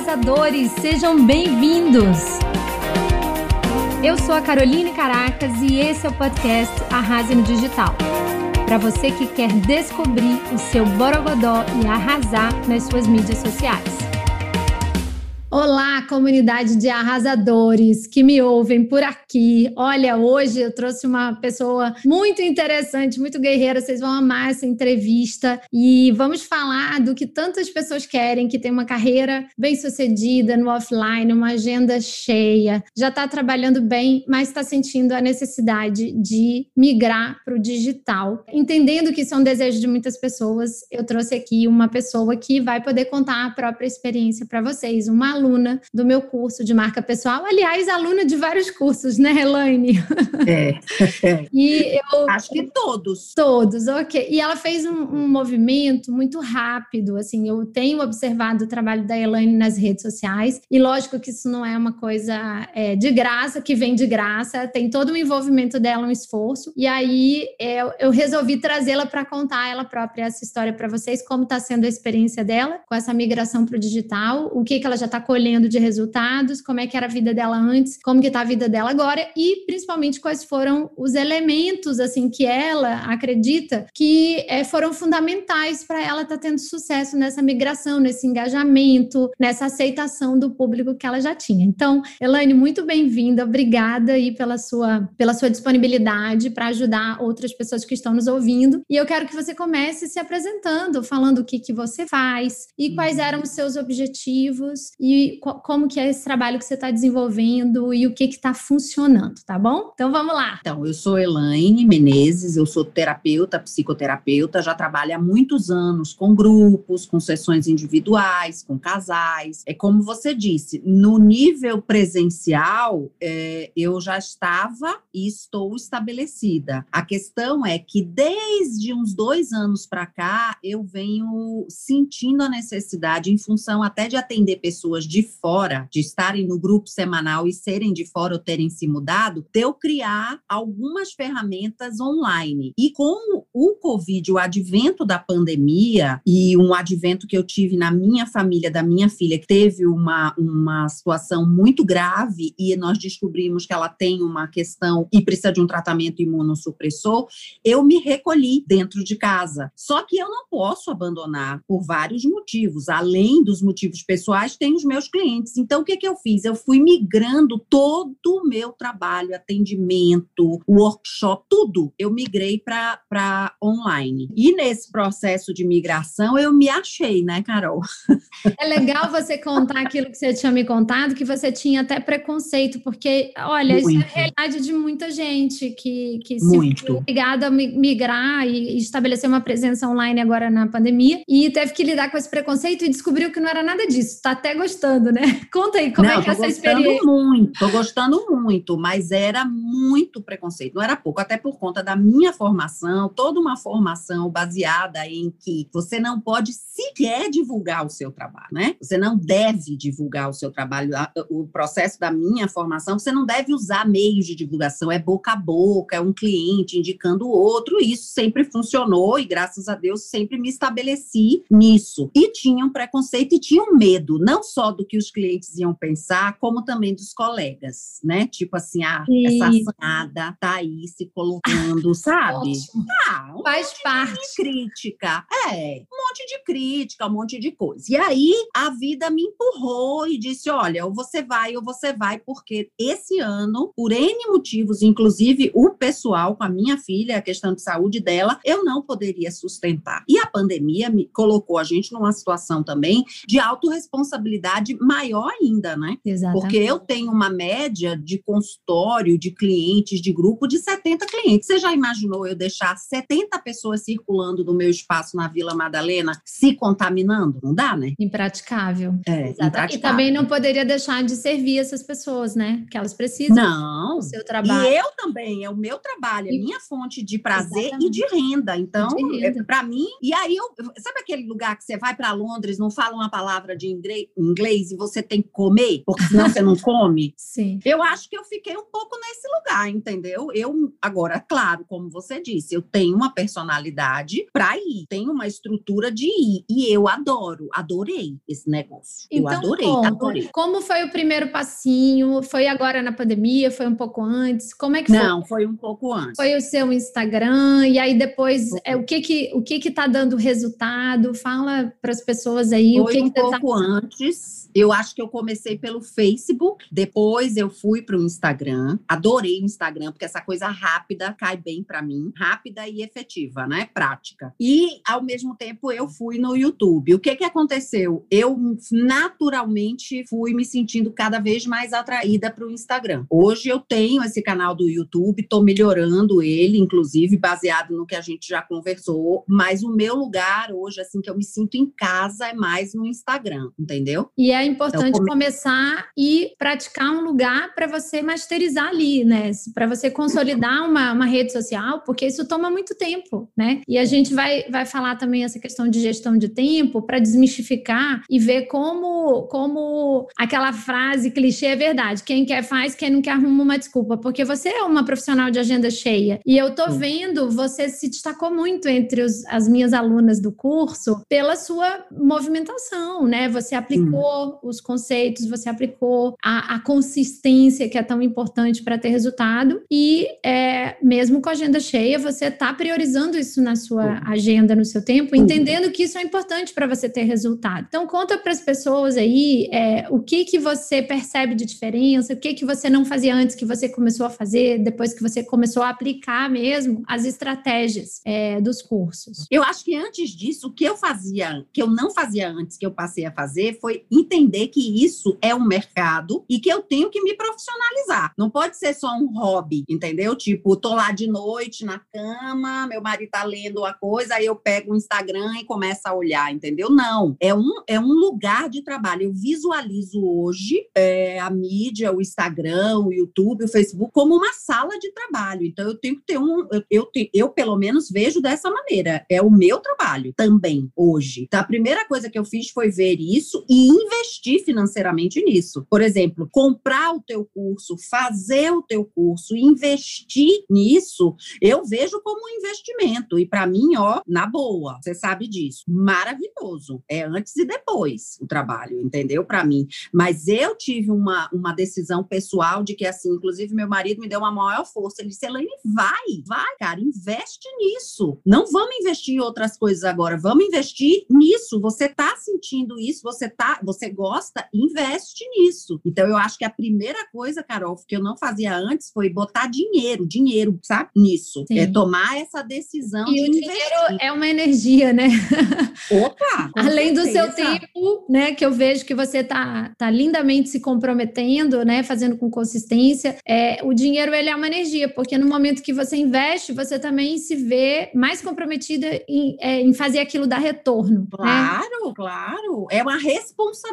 arrasadores, sejam bem-vindos! Eu sou a Caroline Caracas e esse é o podcast Arrase no Digital. Para você que quer descobrir o seu borogodó e arrasar nas suas mídias sociais. Olá, comunidade de arrasadores que me ouvem por aqui. Olha, hoje eu trouxe uma pessoa muito interessante, muito guerreira. Vocês vão amar essa entrevista e vamos falar do que tantas pessoas querem, que tem uma carreira bem sucedida no offline, uma agenda cheia, já está trabalhando bem, mas está sentindo a necessidade de migrar para o digital. Entendendo que isso é um desejo de muitas pessoas, eu trouxe aqui uma pessoa que vai poder contar a própria experiência para vocês, uma aluna do meu curso de marca pessoal. Aliás, aluna de vários cursos, né, Elaine? É. e eu. Acho que todos. Todos, ok. E ela fez um, um, movimento muito rápido. Assim, eu tenho observado o trabalho da Elaine nas redes sociais, e lógico que isso não é uma coisa é, de graça, que vem de graça, tem todo o envolvimento dela, um esforço. E aí eu, eu resolvi trazê-la para contar ela própria essa história para vocês, como está sendo a experiência dela com essa migração para o digital, o que, que ela já está colhendo de resultados, como é que era a vida dela antes, como que está a vida dela agora e principalmente quais foram os elementos assim que ela acredita que é, foram fundamentais para ela estar tá tendo sucesso nessa migração, nesse engajamento, nessa aceitação do público que ela já tinha. Então, Elaine, muito bem-vinda, obrigada aí pela sua pela sua disponibilidade para ajudar outras pessoas que estão nos ouvindo. E eu quero que você comece se apresentando, falando o que que você faz e quais uhum. eram os seus objetivos e como que é esse trabalho que você está desenvolvendo e o que está funcionando, tá bom? Então vamos lá. Então, eu sou Elaine Menezes, eu sou terapeuta, psicoterapeuta, já trabalho há muitos anos com grupos, com sessões individuais, com casais. É como você disse, no nível presencial, é, eu já estava e estou estabelecida. A questão é que desde uns dois anos para cá, eu venho sentindo a necessidade, em função até de atender pessoas de fora, de estarem no grupo semanal e serem de fora ou terem se mudado, de eu criar algumas ferramentas online. E com o Covid, o advento da pandemia e um advento que eu tive na minha família, da minha filha, que teve uma, uma situação muito grave e nós descobrimos que ela tem uma questão e precisa de um tratamento imunossupressor, eu me recolhi dentro de casa. Só que eu não posso abandonar por vários motivos. Além dos motivos pessoais, tem os meus meus clientes. Então, o que, que eu fiz? Eu fui migrando todo o meu trabalho, atendimento, workshop, tudo. Eu migrei para online. E nesse processo de migração, eu me achei, né, Carol? É legal você contar aquilo que você tinha me contado, que você tinha até preconceito, porque, olha, Muito. isso é a realidade de muita gente que, que se Muito. ligado a migrar e estabelecer uma presença online agora na pandemia e teve que lidar com esse preconceito e descobriu que não era nada disso. Tá até gostando gostando, né? Conta aí como é Não, é que é essa experiência. muito, tô gostando muito, mas era muito preconceito, não era pouco, até por conta da minha formação, toda uma formação baseada em que você não pode sequer divulgar o seu trabalho, né? Você não deve divulgar o seu trabalho. O processo da minha formação, você não deve usar meios de divulgação, é boca a boca, é um cliente indicando o outro, e isso sempre funcionou e graças a Deus sempre me estabeleci nisso. E tinha um preconceito e tinha um medo, não só do que os clientes iam pensar, como também dos colegas, né? Tipo assim, ah, essa assanhada tá aí se colocando, sabe? Ah, um Faz parte. De crítica. É, um monte de crítica, um monte de coisa. E aí a vida me empurrou e disse: olha, ou você vai ou você vai, porque esse ano, por N motivos, inclusive o pessoal com a minha filha, a questão de saúde dela, eu não poderia sustentar. E a pandemia me colocou a gente numa situação também de autorresponsabilidade maior ainda, né? Exatamente. Porque eu tenho uma média de consultório, de clientes, de grupo de 70 clientes. Você já imaginou eu deixar 70 pessoas circulando no meu espaço na Vila Madalena se contaminando? Não dá, né? Impraticável. É, impraticável. E também não poderia deixar de servir essas pessoas, né? Que elas precisam. Não. Do seu trabalho. E eu também, é o meu trabalho, é minha fonte de prazer Exatamente. e de renda. Então, é, para mim, e aí eu, sabe aquele lugar que você vai para Londres, não fala uma palavra de inglês, e você tem que comer, porque senão você não come. Sim. Eu acho que eu fiquei um pouco nesse lugar, entendeu? Eu, agora, claro, como você disse, eu tenho uma personalidade para ir, tenho uma estrutura de ir. E eu adoro, adorei esse negócio. Então, eu adorei, conta, adorei. Como foi o primeiro passinho? Foi agora na pandemia? Foi um pouco antes? Como é que foi? Não, foi um pouco antes. Foi o seu Instagram, e aí depois é, o que que o que que tá dando resultado? Fala para as pessoas aí foi o que um que tá pouco antes. Eu acho que eu comecei pelo Facebook, depois eu fui para o Instagram. Adorei o Instagram porque essa coisa rápida cai bem para mim, rápida e efetiva, né? Prática. E ao mesmo tempo eu fui no YouTube. O que que aconteceu? Eu naturalmente fui me sentindo cada vez mais atraída para o Instagram. Hoje eu tenho esse canal do YouTube, estou melhorando ele, inclusive baseado no que a gente já conversou. Mas o meu lugar hoje, assim que eu me sinto em casa, é mais no Instagram, entendeu? E é importante Então, come- começar e praticar um lugar para você masterizar ali, né? Para você consolidar uma, uma rede social, porque isso toma muito tempo, né? E a gente vai, vai falar também essa questão de gestão de tempo para desmistificar e ver como, como aquela frase clichê é verdade. Quem quer faz, quem não quer arruma uma desculpa. Porque você é uma profissional de agenda cheia. E eu tô vendo, você se destacou muito entre os- as minhas alunas do curso pela sua movimentação, né? Você aplicou os conceitos, você aplicou a, a consistência que é tão importante para ter resultado. E é, mesmo com a agenda cheia, você está priorizando isso na sua agenda, no seu tempo, entendendo que isso é importante para você ter resultado. Então, conta para as pessoas aí é, o que que você percebe de diferença, o que que você não fazia antes que você começou a fazer, depois que você começou a aplicar mesmo as estratégias é, dos cursos. Eu acho que antes disso, o que eu fazia, que eu não fazia antes, que eu passei a fazer, foi entender que isso é um mercado e que eu tenho que me profissionalizar. Não pode ser só um hobby, entendeu? Tipo, tô lá de noite na cama, meu marido tá lendo uma coisa, aí eu pego o Instagram e começo a olhar, entendeu? Não. É um, é um lugar de trabalho. Eu visualizo hoje é, a mídia, o Instagram, o YouTube, o Facebook, como uma sala de trabalho. Então, eu tenho que ter um. Eu, eu, eu, pelo menos, vejo dessa maneira. É o meu trabalho também, hoje. Então, a primeira coisa que eu fiz foi ver isso e investir financeiramente nisso. Por exemplo, comprar o teu curso, fazer o teu curso, investir nisso, eu vejo como um investimento. E para mim, ó, na boa, você sabe disso. Maravilhoso. É antes e depois o trabalho, entendeu? Para mim. Mas eu tive uma, uma decisão pessoal de que, assim, inclusive meu marido me deu uma maior força. Ele disse: Elaine, vai, vai, cara, investe nisso. Não vamos investir em outras coisas agora, vamos investir nisso. Você tá sentindo isso, você tá, você gosta, investe nisso. Então, eu acho que a primeira coisa, Carol, que eu não fazia antes foi botar dinheiro, dinheiro, sabe? Nisso. Sim. É tomar essa decisão E de o investir. dinheiro é uma energia, né? Opa! Além do seu tempo, né, que eu vejo que você tá, tá lindamente se comprometendo, né, fazendo com consistência, é, o dinheiro ele é uma energia, porque no momento que você investe, você também se vê mais comprometida em, é, em fazer aquilo dar retorno, né? Claro, claro. É uma responsabilidade,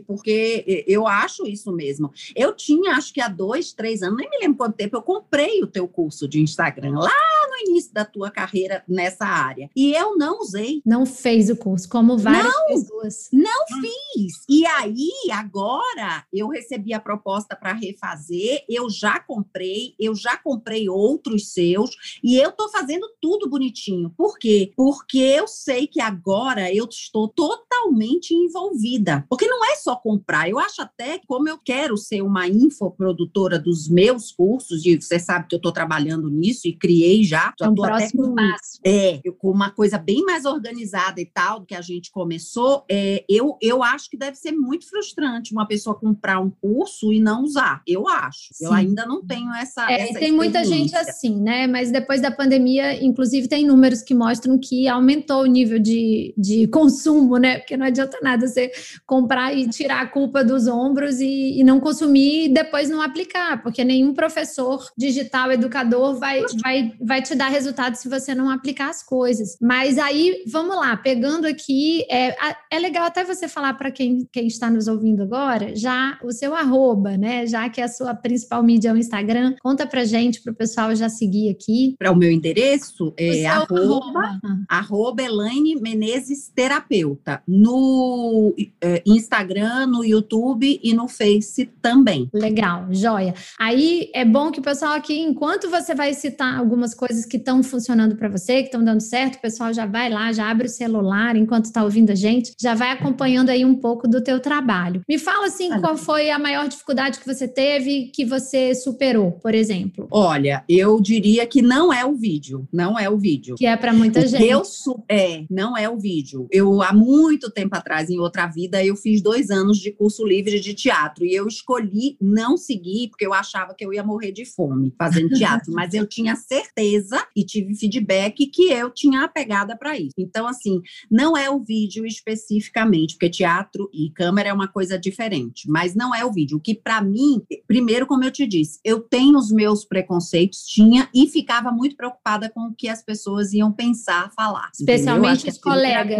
porque eu acho isso mesmo. Eu tinha, acho que há dois, três anos, nem me lembro quanto tempo, eu comprei o teu curso de Instagram lá no início da tua carreira nessa área. E eu não usei. Não fez o curso, como várias pessoas. Não fiz. E aí, agora, eu recebi a proposta para refazer, eu já comprei, eu já comprei outros seus, e eu tô fazendo tudo bonitinho. Por quê? Porque eu sei que agora eu estou totalmente envolvida. Porque não é só comprar, eu acho até que, como eu quero ser uma infoprodutora dos meus cursos, e você sabe que eu estou trabalhando nisso e criei já, já É um tô até com passo. é, eu- com uma coisa bem mais organizada e tal, do que a gente começou, é, eu, eu acho que deve ser muito frustrante uma pessoa comprar um curso e não usar. Eu acho. Eu Sim. ainda não tenho essa. É, essa tem muita gente assim, né? Mas depois da pandemia, inclusive, tem números que mostram que aumentou o nível de, de consumo, né? Porque não adianta nada você comprar e tirar a culpa dos ombros e, e não consumir e depois não aplicar, porque nenhum professor digital, educador, vai, vai, vai te dar resultado se você não aplicar as coisas. Mas aí, vamos lá, pegando aqui, é, é legal até você falar para quem, quem está nos ouvindo agora, já o seu arroba, né? Já que é a sua principal mídia é o Instagram, conta pra gente, pro pessoal já seguir aqui. Para o meu endereço, é arroba, arroba. arroba Elaine Menezes Terapeuta. No é, Instagram, no YouTube e no Face também. Legal, joia. Aí é bom que o pessoal aqui, enquanto você vai citar algumas coisas que estão funcionando para você, que estão dando certo, o pessoal já vai lá, já abre o celular enquanto está ouvindo a gente, já vai acompanhando aí um pouco do teu trabalho. Me fala assim, qual foi a maior dificuldade que você teve que você superou, por exemplo? Olha, eu diria que não é o vídeo, não é o vídeo. Que é para muita o gente. Eu é, não é o vídeo. Eu há muito tempo atrás, em outra vida, eu fiz dois anos de curso livre de teatro e eu escolhi não seguir porque eu achava que eu ia morrer de fome fazendo teatro, mas eu tinha certeza e tive feedback que eu tinha a pegada para isso. Então, assim, não é o vídeo especificamente, porque teatro e câmera é uma coisa diferente, mas não é o vídeo. O que para mim, primeiro, como eu te disse, eu tenho os meus preconceitos, tinha e ficava muito preocupada com o que as pessoas iam pensar, falar. Especialmente os colegas.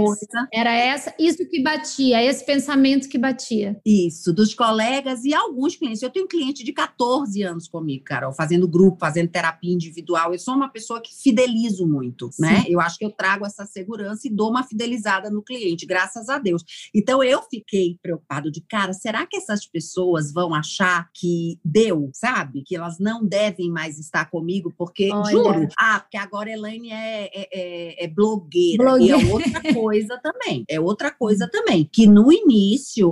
Era essa, isso que batia, esse pensamento que batia. Isso, dos colegas e alguns clientes. Eu tenho um cliente de 14 anos comigo, Carol, fazendo grupo, fazendo terapia individual. Eu sou uma pessoa que fidelizo muito, Sim. né? Eu acho que eu trago essa segurança e dou uma fidelizada no cliente, graças a Deus. Então eu fiquei preocupado de, cara, será que essas pessoas vão achar que deu, sabe? Que elas não devem mais estar comigo, porque, Olha. juro, ah, porque agora Elaine é, é, é, é blogueira. blogueira. E é outra coisa também. É outra coisa hum. também. Que no início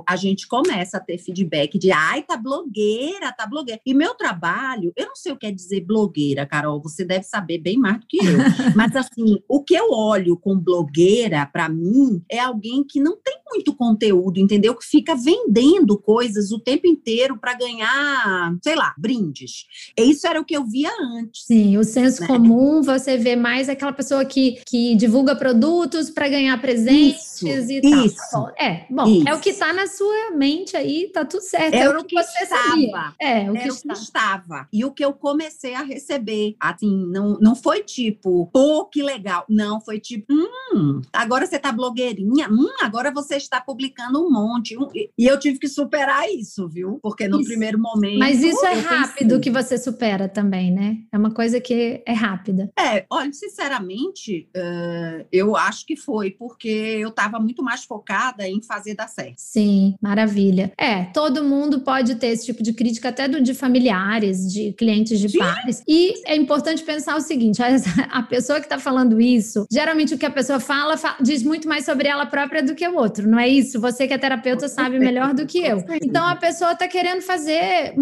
a gente começa a ter feedback de, ai, tá blogueira, tá blogueira. E meu trabalho, eu não sei o que é dizer blogueira, Carol, você deve saber bem mais do que eu. Mas assim, o que eu olho com blogueira, para mim, é alguém que não tem muito conteúdo, entendeu? Que fica vendendo coisas o tempo inteiro para ganhar, sei lá, brindes. Isso era o que eu via antes. Sim, o senso né? comum, você vê mais aquela pessoa que, que divulga produtos para ganhar presentes isso, e tal. Isso. É, bom, isso. é o que está na sua mente aí, tá tudo certo. É, é o que, que você estava. Sabia. É, o, que, o que estava. E o que eu comecei a receber, assim, não, não foi tipo, pô, que legal. Não, foi tipo, hum, agora você tá blogueirinha, hum, agora você está publicando um monte. E eu tive que superar isso, viu? Porque no isso. primeiro momento. Mas isso é rápido pensei. que você supera também, né? É uma coisa que é rápida. É, olha, sinceramente, uh, eu acho que foi, porque eu estava muito mais focada em fazer dar certo. Sim, maravilha. É, todo mundo pode ter esse tipo de crítica, até de familiares, de clientes de Sim. pares. E é importante pensar o seguinte: a, pessoa que está falando isso, geralmente o que a pessoa fala, fala diz muito mais sobre ela própria do que o outro, não é isso? Você que é terapeuta sabe melhor do que eu. Então a pessoa está querendo fazer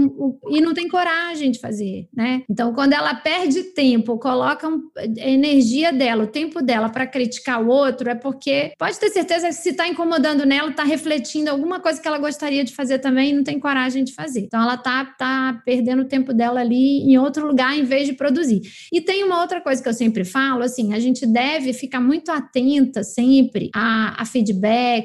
e não tem coragem de fazer, né? Então quando ela perde tempo, coloca a energia dela, o tempo dela para criticar o outro, é porque pode ter certeza que se está incomodando nela, está refletindo alguma coisa que ela gostaria de fazer também e não tem coragem de fazer. Então ela tá, tá perdendo o tempo dela ali em outro lugar em vez de produzir. E tem uma outra coisa que eu sempre falo, assim, a gente deve ficar muito atenta sempre a, a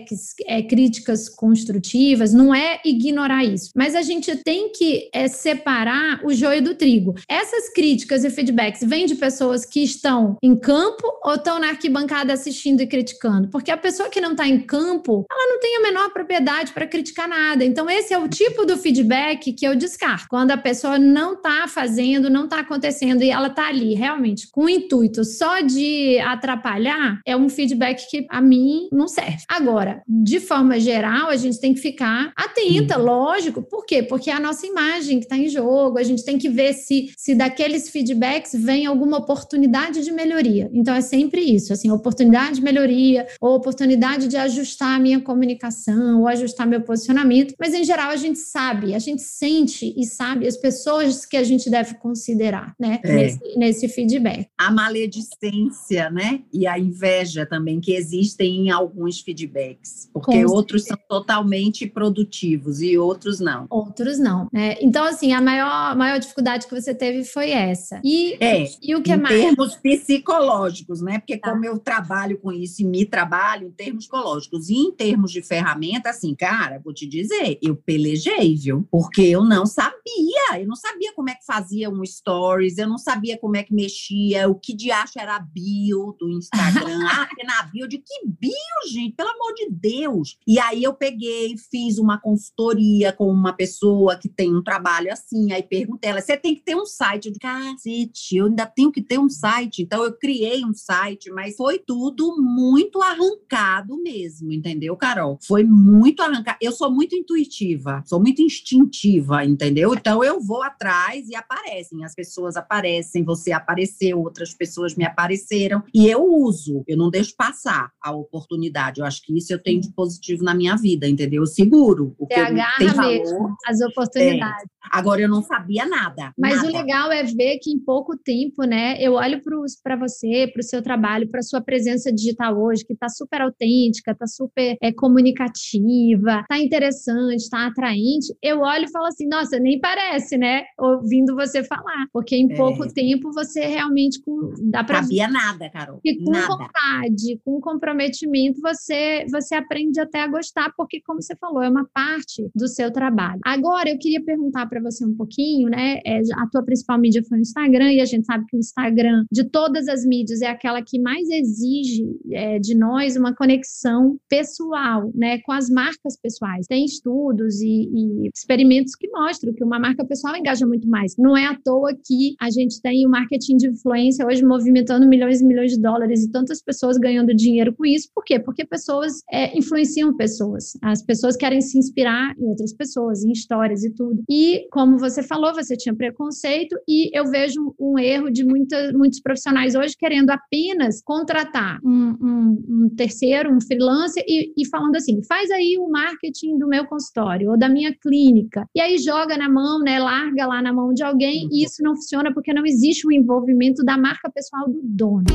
feedbacks, é, críticas construtivas, não é ignorar isso, mas a gente tem que é, separar o joio do trigo. Essas críticas e feedbacks vêm de pessoas que estão em campo ou estão na arquibancada assistindo e criticando? Porque a pessoa que não está em campo, ela não tem a menor propriedade para criticar nada. Então, esse é o tipo do feedback que eu descarto. Quando a pessoa não está fazendo, não está acontecendo e ela está ali realmente com o intuito só de atrapalhar, é um feedback que a mim não serve. Agora, de forma geral, a gente tem que ficar atenta, Sim. lógico. Por quê? Porque é a nossa imagem que está em jogo, a gente tem que ver se, se daqueles feedbacks vem alguma oportunidade de melhoria. Então, é sempre isso, assim, oportunidade de melhoria, ou oportunidade de ajustar a minha comunicação, ou ajustar meu posicionamento. Mas, em geral, a gente sabe, a gente sente e sabe as pessoas que a gente deve considerar, né, é. nesse, nesse feedback. A maledicência, né, e a inveja também que existem em alguns feedbacks, porque Com outros certeza. são totalmente produtivos e outros não. Outros não, né? Então, assim, a maior, maior dificuldade que você teve foi essa. E, é, e o que é mais? Em termos psicológicos, né? Porque tá. como eu trabalho com isso e me trabalho em termos psicológicos e em termos de ferramenta, assim, cara, vou te dizer, eu pelejei, viu? Porque eu não sabia, eu não sabia como é que fazia um stories, eu não sabia como é que mexia, o que de acho era a bio do Instagram. ah, na bio, de que bio, gente? Pelo amor de Deus. E aí eu peguei, fiz uma consultoria com uma pessoa que tem um trabalho assim, aí perguntei ela, você tem que ter um site. Eu disse, cacete, eu ainda tenho que ter um site. Então eu criei um site, mas foi tudo muito arrancado mesmo, entendeu, Carol? Foi muito arrancado. Eu sou muito intuitiva, sou muito instintiva, entendeu? Então eu vou atrás e aparecem. As pessoas aparecem, você apareceu, outras pessoas me apareceram. E eu uso, eu não deixo passar a oportunidade. Eu acho que isso eu tenho de positivo na minha vida, entendeu? Eu seguro. O que você agarra tem valor, mesmo as oportunidades. É. Agora eu não sabia nada. Mas nada. o legal é ver que em pouco tempo, né? Eu olho para você, para o seu trabalho, para sua presença digital hoje, que está super autêntica, está super é, comunicativa, está interessante, está atraente. Eu olho e falo assim, nossa, nem parece, né? Ouvindo você falar, porque em é. pouco tempo você realmente com, dá para sabia nada, Carol. E com nada. vontade, com comprometimento, você você aprende até a gostar, porque como você falou, é uma parte do seu trabalho. Agora eu queria perguntar para você um pouquinho, né? É, a tua principal mídia foi o Instagram e a gente sabe que o Instagram de todas as mídias é aquela que mais exige é, de nós uma conexão pessoal, né? Com as marcas pessoais. Tem estudos e, e experimentos que mostram que uma marca pessoal engaja muito mais. Não é à toa que a gente tem o marketing de influência hoje movimentando milhões e milhões de dólares e tantas pessoas ganhando dinheiro com isso. Por quê? Porque pessoas é, influenciam pessoas. As pessoas querem se inspirar em outras pessoas, em histórias e tudo. E, como você falou, você tinha preconceito e eu vejo um erro de muita, muitos profissionais hoje querendo apenas contratar um, um, um terceiro, um freelancer e, e falando assim, faz aí o marketing do meu consultório ou da minha clínica. E aí joga na mão, né, larga lá na mão de alguém e isso não funciona porque não existe o envolvimento da marca pessoal do dono.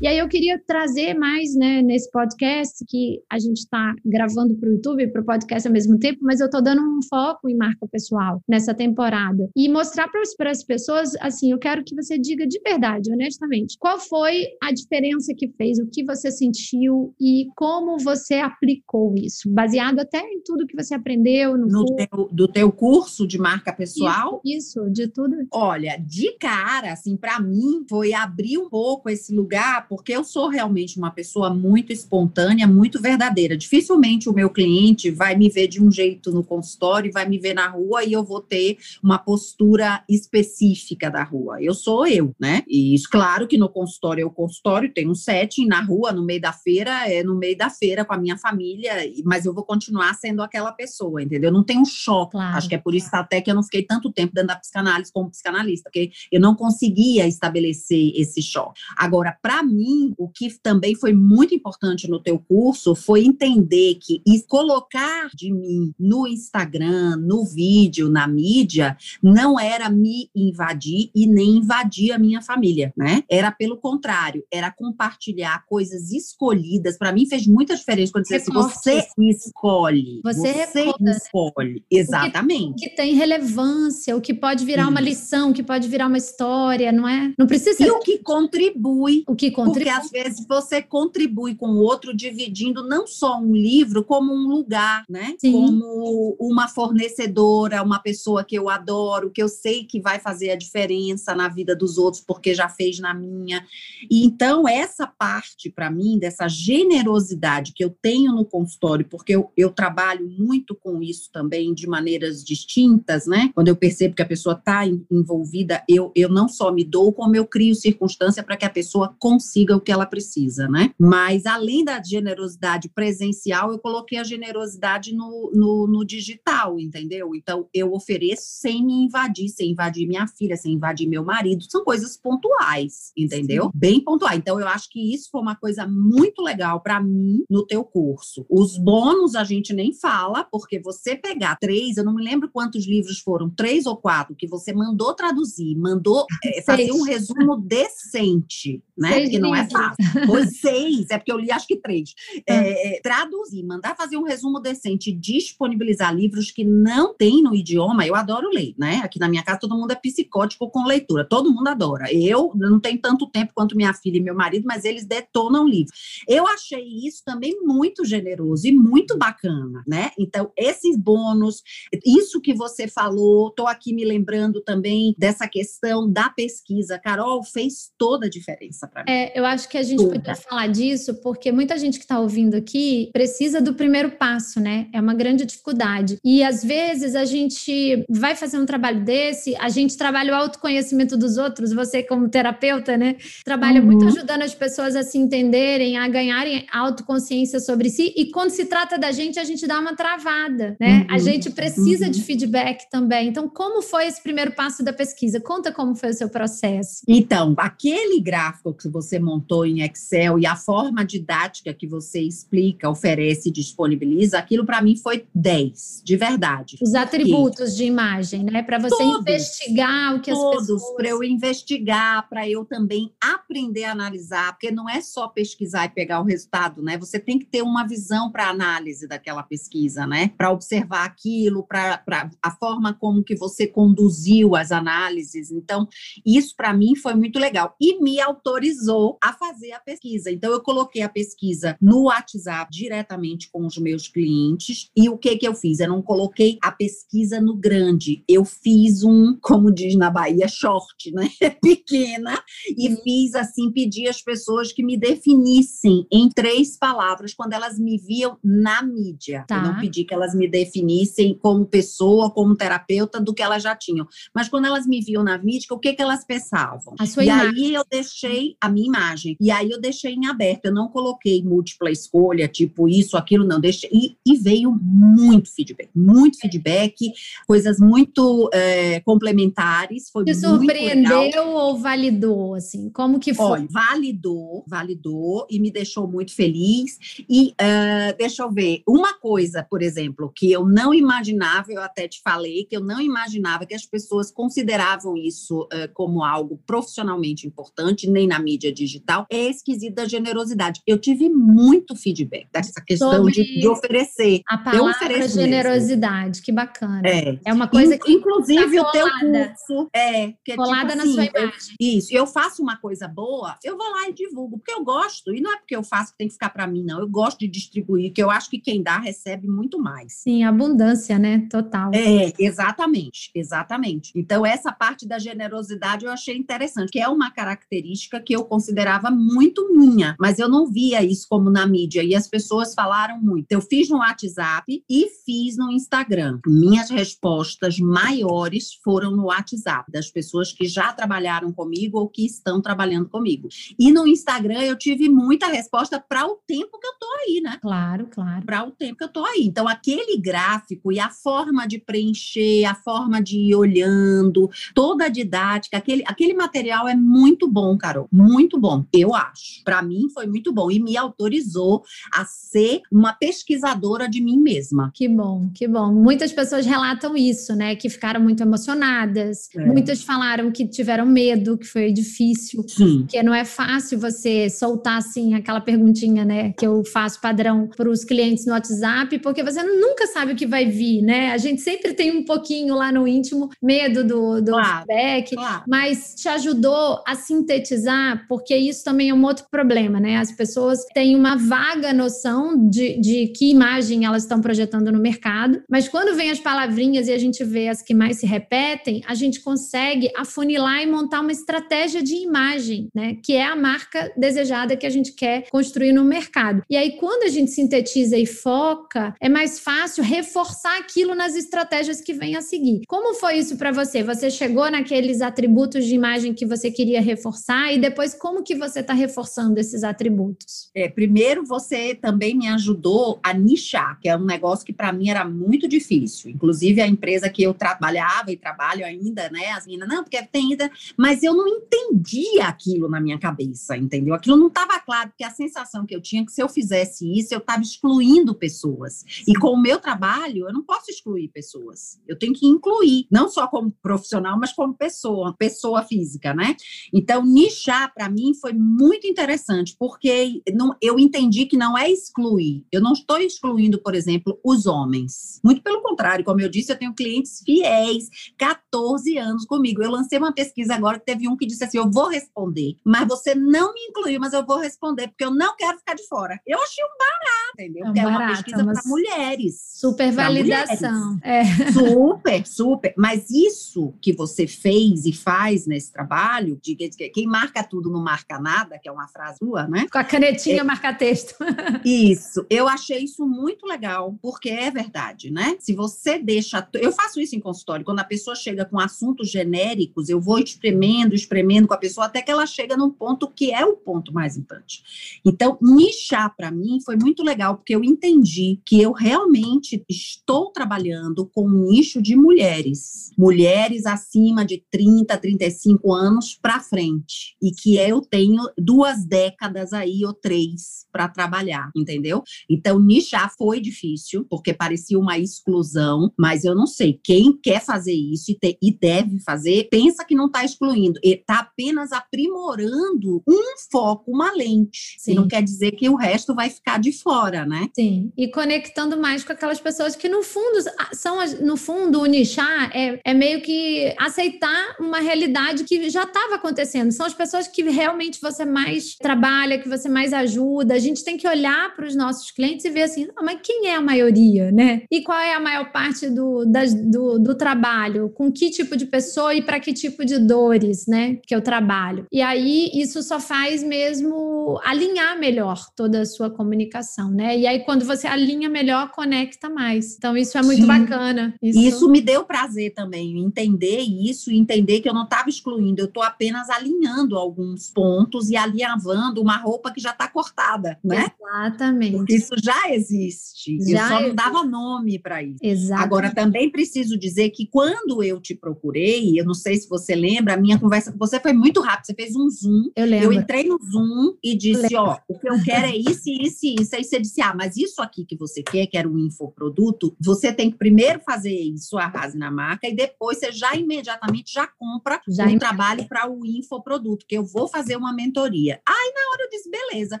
E aí eu queria trazer mais, né, nesse podcast, que a gente está gravando para o YouTube e para o podcast ao mesmo tempo, mas eu estou dando um foco em marca pessoal nessa temporada. E mostrar para as pessoas, assim, eu quero que você diga de verdade, honestamente, qual foi a diferença que fez, o que você sentiu e como você aplicou isso, baseado até em tudo que você aprendeu no, no teu, do teu curso de marca pessoal? Isso, isso, de tudo. Olha, de cara, assim, para mim foi abrir um pouco esse lugar porque eu sou realmente uma pessoa muito espontânea, muito verdadeira. Dificilmente o meu cliente vai me ver de um jeito no consultório, vai me ver na rua e eu vou ter uma postura específica da rua. Eu sou eu, né? E isso, claro que no consultório é o consultório, tem um setting, na rua, no meio da feira, é no meio da feira com a minha família, mas eu vou continuar sendo aquela pessoa, entendeu? Não tem um choque. Claro. Acho que é por isso até que eu não fiquei tanto tempo dentro da psicanálise como psicanalista, porque eu não conseguia estabelecer esse choque. Agora, para mim, mim, o que também foi muito importante no teu curso foi entender que e colocar de mim no Instagram, no vídeo, na mídia, não era me invadir e nem invadir a minha família, né? Era pelo contrário, era compartilhar coisas escolhidas. Para mim fez muita diferença quando você, assim, você escolhe. Você, você recorda, escolhe. Né? Exatamente. O que, o que, tem relevância, o que pode virar uma lição, o que pode virar uma história, não é? Não precisa ser... E o que contribui. O que contribui porque às vezes você contribui com o outro dividindo não só um livro, como um lugar, né? Sim. Como uma fornecedora, uma pessoa que eu adoro, que eu sei que vai fazer a diferença na vida dos outros, porque já fez na minha. E então, essa parte, para mim, dessa generosidade que eu tenho no consultório, porque eu, eu trabalho muito com isso também de maneiras distintas, né? Quando eu percebo que a pessoa está envolvida, eu, eu não só me dou, como eu crio circunstância para que a pessoa consiga consiga o que ela precisa, né? Mas além da generosidade presencial, eu coloquei a generosidade no, no, no digital, entendeu? Então eu ofereço sem me invadir, sem invadir minha filha, sem invadir meu marido, são coisas pontuais, entendeu? Sim. Bem pontuais. Então eu acho que isso foi uma coisa muito legal para mim no teu curso. Os bônus a gente nem fala, porque você pegar três, eu não me lembro quantos livros foram, três ou quatro, que você mandou traduzir, mandou é, fazer um resumo decente, né? Seis porque não não é fácil. Foi seis, é porque eu li acho que três. Ah. É, é, traduzir, mandar fazer um resumo decente, disponibilizar livros que não tem no idioma, eu adoro ler, né? Aqui na minha casa todo mundo é psicótico com leitura, todo mundo adora. Eu não tenho tanto tempo quanto minha filha e meu marido, mas eles detonam livro. Eu achei isso também muito generoso e muito bacana, né? Então, esses bônus, isso que você falou, tô aqui me lembrando também dessa questão da pesquisa. Carol fez toda a diferença para mim. É, eu acho que a gente Tudo. podia falar disso, porque muita gente que está ouvindo aqui precisa do primeiro passo, né? É uma grande dificuldade. E às vezes a gente vai fazer um trabalho desse, a gente trabalha o autoconhecimento dos outros, você como terapeuta, né? Trabalha uhum. muito ajudando as pessoas a se entenderem, a ganharem autoconsciência sobre si. E quando se trata da gente, a gente dá uma travada, né? Uhum. A gente precisa uhum. de feedback também. Então, como foi esse primeiro passo da pesquisa? Conta como foi o seu processo. Então, aquele gráfico que você montou em Excel e a forma didática que você explica, oferece e disponibiliza, aquilo para mim foi 10, de verdade. Os atributos de imagem, né? Para você todos, investigar o que todos, as pessoas. Para eu investigar, para eu também aprender a analisar, porque não é só pesquisar e pegar o resultado, né? Você tem que ter uma visão para análise daquela pesquisa, né? Para observar aquilo, para a forma como que você conduziu as análises. Então, isso para mim foi muito legal e me autorizou a fazer a pesquisa. Então, eu coloquei a pesquisa no WhatsApp diretamente com os meus clientes e o que que eu fiz? Eu não coloquei a pesquisa no grande, eu fiz um, como diz na Bahia, short, né? Pequena e fiz assim, pedi às pessoas que me definissem em três palavras quando elas me viam na mídia. Tá. Eu não pedi que elas me definissem como pessoa, como terapeuta do que elas já tinham, mas quando elas me viam na mídia, o que que elas pensavam? E imagem. aí eu deixei a minha imagem. E aí eu deixei em aberto. Eu não coloquei múltipla escolha, tipo isso, aquilo, não. Deixei. E, e veio muito feedback. Muito feedback, coisas muito é, complementares. Foi Te surpreendeu legal. ou validou, assim? Como que foi? Olha, validou, validou e me deixou muito feliz. E uh, deixa eu ver, uma coisa, por exemplo, que eu não imaginava, eu até te falei, que eu não imaginava que as pessoas consideravam isso uh, como algo profissionalmente importante, nem na mídia digital, é esquisito da generosidade. Eu tive muito feedback dessa questão de, de, oferecer. A palavra generosidade, mesmo. que bacana. É, é uma coisa que. Inclusive, tá o teu curso. É, que é colada tipo na assim, sua imagem. Eu, isso. Eu faço uma coisa boa, eu vou lá e divulgo, porque eu gosto. E não é porque eu faço que tem que ficar para mim, não. Eu gosto de distribuir, que eu acho que quem dá recebe muito mais. Sim, abundância, né? Total. É, exatamente, exatamente. Então, essa parte da generosidade eu achei interessante, que é uma característica que eu considerava muito minha, mas eu não via isso como na mídia e as pessoas falaram muito. Eu fiz no WhatsApp e fiz no Instagram. Minhas respostas maiores foram no WhatsApp, das pessoas que já trabalharam comigo ou que estão trabalhando comigo. E no Instagram eu tive muita resposta para o tempo que eu tô aí, né? Claro, claro. Para o tempo que eu tô aí. Então, aquele gráfico e a forma de preencher, a forma de ir olhando, toda a didática, aquele, aquele material é muito bom, Carol. Muito bom, eu acho. Para mim foi muito bom e me autorizou a ser uma pesquisadora de mim mesma. Que bom, que bom. Muitas pessoas relatam isso, né? Que ficaram muito emocionadas. É. Muitas falaram que tiveram medo, que foi difícil. Sim. Que não é fácil você soltar assim aquela perguntinha, né? Que eu faço padrão para os clientes no WhatsApp, porque você nunca sabe o que vai vir, né? A gente sempre tem um pouquinho lá no íntimo medo do, do claro, feedback, claro. mas te ajudou a sintetizar, porque isso também é um outro problema, né? As pessoas têm uma vaga noção de, de que imagem elas estão projetando no mercado, mas quando vem as palavrinhas e a gente vê as que mais se repetem, a gente consegue afunilar e montar uma estratégia de imagem, né? Que é a marca desejada que a gente quer construir no mercado. E aí, quando a gente sintetiza e foca, é mais fácil reforçar aquilo nas estratégias que vêm a seguir. Como foi isso para você? Você chegou naqueles atributos de imagem que você queria reforçar e depois como que você está reforçando esses atributos? É, primeiro, você também me ajudou a nichar, que é um negócio que para mim era muito difícil. Inclusive, a empresa que eu trabalhava e trabalho ainda, né? As meninas, não, porque tem ainda. Mas eu não entendia aquilo na minha cabeça, entendeu? Aquilo não estava claro, porque a sensação que eu tinha é que se eu fizesse isso, eu estava excluindo pessoas. E com o meu trabalho, eu não posso excluir pessoas. Eu tenho que incluir, não só como profissional, mas como pessoa, pessoa física, né? Então, nichar para mim foi muito interessante, porque não, eu entendi que não é excluir. Eu não estou excluindo, por exemplo, os homens. Muito pelo contrário, como eu disse, eu tenho clientes fiéis, 14 anos comigo. Eu lancei uma pesquisa agora que teve um que disse assim: eu vou responder, mas você não me incluiu, mas eu vou responder, porque eu não quero ficar de fora. Eu achei um barato, entendeu? Porque é, um é uma pesquisa para mulheres. Super validação. É. Super, super. Mas isso que você fez e faz nesse trabalho, de quem marca tudo não marca nada, que é uma frase sua, né? Com a canetinha é, marca texto. isso. Eu achei isso muito legal, porque é verdade, né? Se você deixa. Eu faço isso em consultório. Quando a pessoa chega com assuntos genéricos, eu vou espremendo, espremendo com a pessoa até que ela chega num ponto que é o ponto mais importante. Então, nichar para mim foi muito legal, porque eu entendi que eu realmente estou trabalhando com um nicho de mulheres, mulheres acima de 30, 35 anos para frente, e que eu tenho duas décadas aí ou três para trabalhar, entendeu? Então, nichar foi difícil, porque parecia uma exclusão, mas eu não sei. Quem quer fazer isso e, te, e deve fazer, pensa que não está excluindo, está apenas aprimorando um foco, uma lente. Sim. Não quer dizer que o resto vai ficar de fora, né? Sim. E conectando mais com aquelas pessoas que, no fundo, são, no fundo, o nichar é, é meio que aceitar uma realidade que já estava acontecendo. São as pessoas que realmente você mais trabalha, que você mais ajuda. A gente tem que olhar para os nossos clientes e ver assim, ah, mas quem é a maioria, né? E qual é a maior parte do, das, do, do trabalho? Com que tipo de pessoa e para que tipo de dores, né? Que eu trabalho. E aí, isso só faz mesmo alinhar melhor toda a sua comunicação, né? E aí, quando você alinha melhor, conecta mais. Então, isso é muito Sim. bacana. Isso... isso me deu prazer também, entender isso e entender que eu não estava excluindo, eu estou apenas alinhando alguns pontos e alinhavando uma roupa que já está cortada, né? Exatamente. Porque isso já existe. Já eu só não dava nome para isso. Exatamente. Agora, também preciso dizer que quando eu te procurei, eu não sei se você lembra, a minha conversa com você foi muito rápida. Você fez um Zoom. Eu lembro. Eu entrei no Zoom e disse: Ó, o que eu quero é isso, isso e isso. Aí você disse: Ah, mas isso aqui que você quer, que era um infoproduto, você tem que primeiro fazer isso, arrase na marca, e depois você já imediatamente já compra já um trabalho para o infoproduto, que eu vou fazer uma mentoria. Aí na hora eu disse: beleza,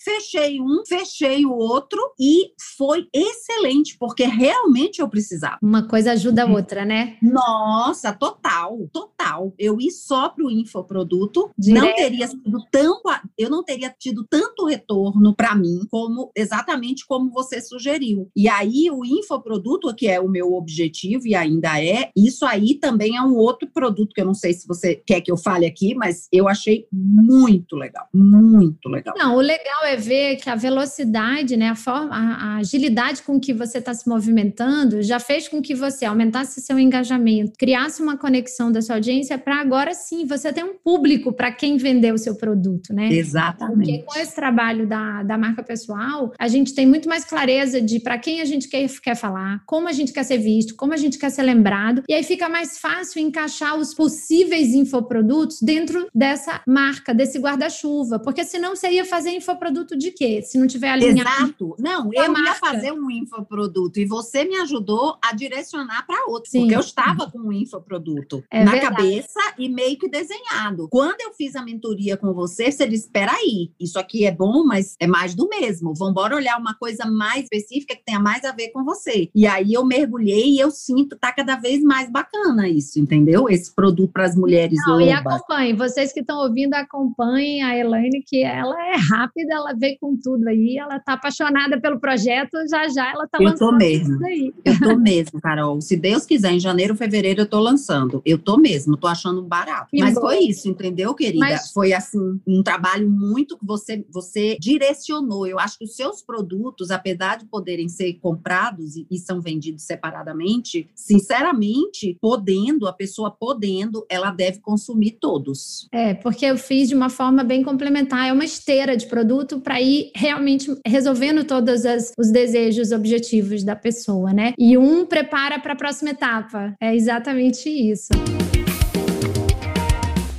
fechei um, fechei o outro e foi excelente, porque realmente eu precisava. Uma coisa ajuda a outra, né? Nossa, total, total. Eu ir só para o infoproduto Direto. não teria sido tão. Eu não teria tido tanto retorno para mim como exatamente como você sugeriu. E aí o infoproduto, que é o meu objetivo e ainda é, isso aí também é um outro produto que eu não sei se você quer que eu fale aqui, mas eu achei muito legal, muito legal. Não, o legal é ver que a velocidade, né, a forma, a, agilidade com que você está se movimentando já fez com que você aumentasse seu engajamento, criasse uma conexão da sua audiência para agora sim você ter um público para quem vender o seu produto, né? Exatamente. Porque com esse trabalho da, da marca pessoal, a gente tem muito mais clareza de para quem a gente quer, quer falar, como a gente quer ser visto, como a gente quer ser lembrado, e aí fica mais fácil encaixar os possíveis infoprodutos dentro dessa marca, desse guarda-chuva, porque senão você ia fazer infoproduto de quê? Se não tiver alinhado. Exato. Não, eu marca. ia fazer um infoproduto e você me ajudou a direcionar para outro, Sim. porque eu estava com um infoproduto é na verdade. cabeça e meio que desenhado. Quando eu fiz a mentoria com você, você disse: espera aí, isso aqui é bom, mas é mais do mesmo. Vamos embora olhar uma coisa mais específica que tenha mais a ver com você. E aí eu mergulhei e eu sinto tá cada vez mais bacana isso, entendeu? Esse produto para as mulheres. Não, e acompanhem, vocês que estão ouvindo, acompanhem a Elaine, que ela é rápida, ela veio com tudo aí, ela tá apaixonada pelo projeto, já já ela tá eu lançando tô mesmo. Eu tô mesmo, Carol. Se Deus quiser, em janeiro, fevereiro eu tô lançando. Eu tô mesmo, tô achando barato. Que Mas bom. foi isso, entendeu, querida? Mas... Foi assim, um trabalho muito que você, você direcionou. Eu acho que os seus produtos, apesar de poderem ser comprados e, e são vendidos separadamente, sinceramente, podendo, a pessoa podendo, ela deve consumir todos. É, porque eu fiz de uma forma bem complementar. É uma esteira de produto para ir realmente resolvendo todos as, os desejos, objetivos da pessoa, né? E um prepara para a próxima etapa. É exatamente isso.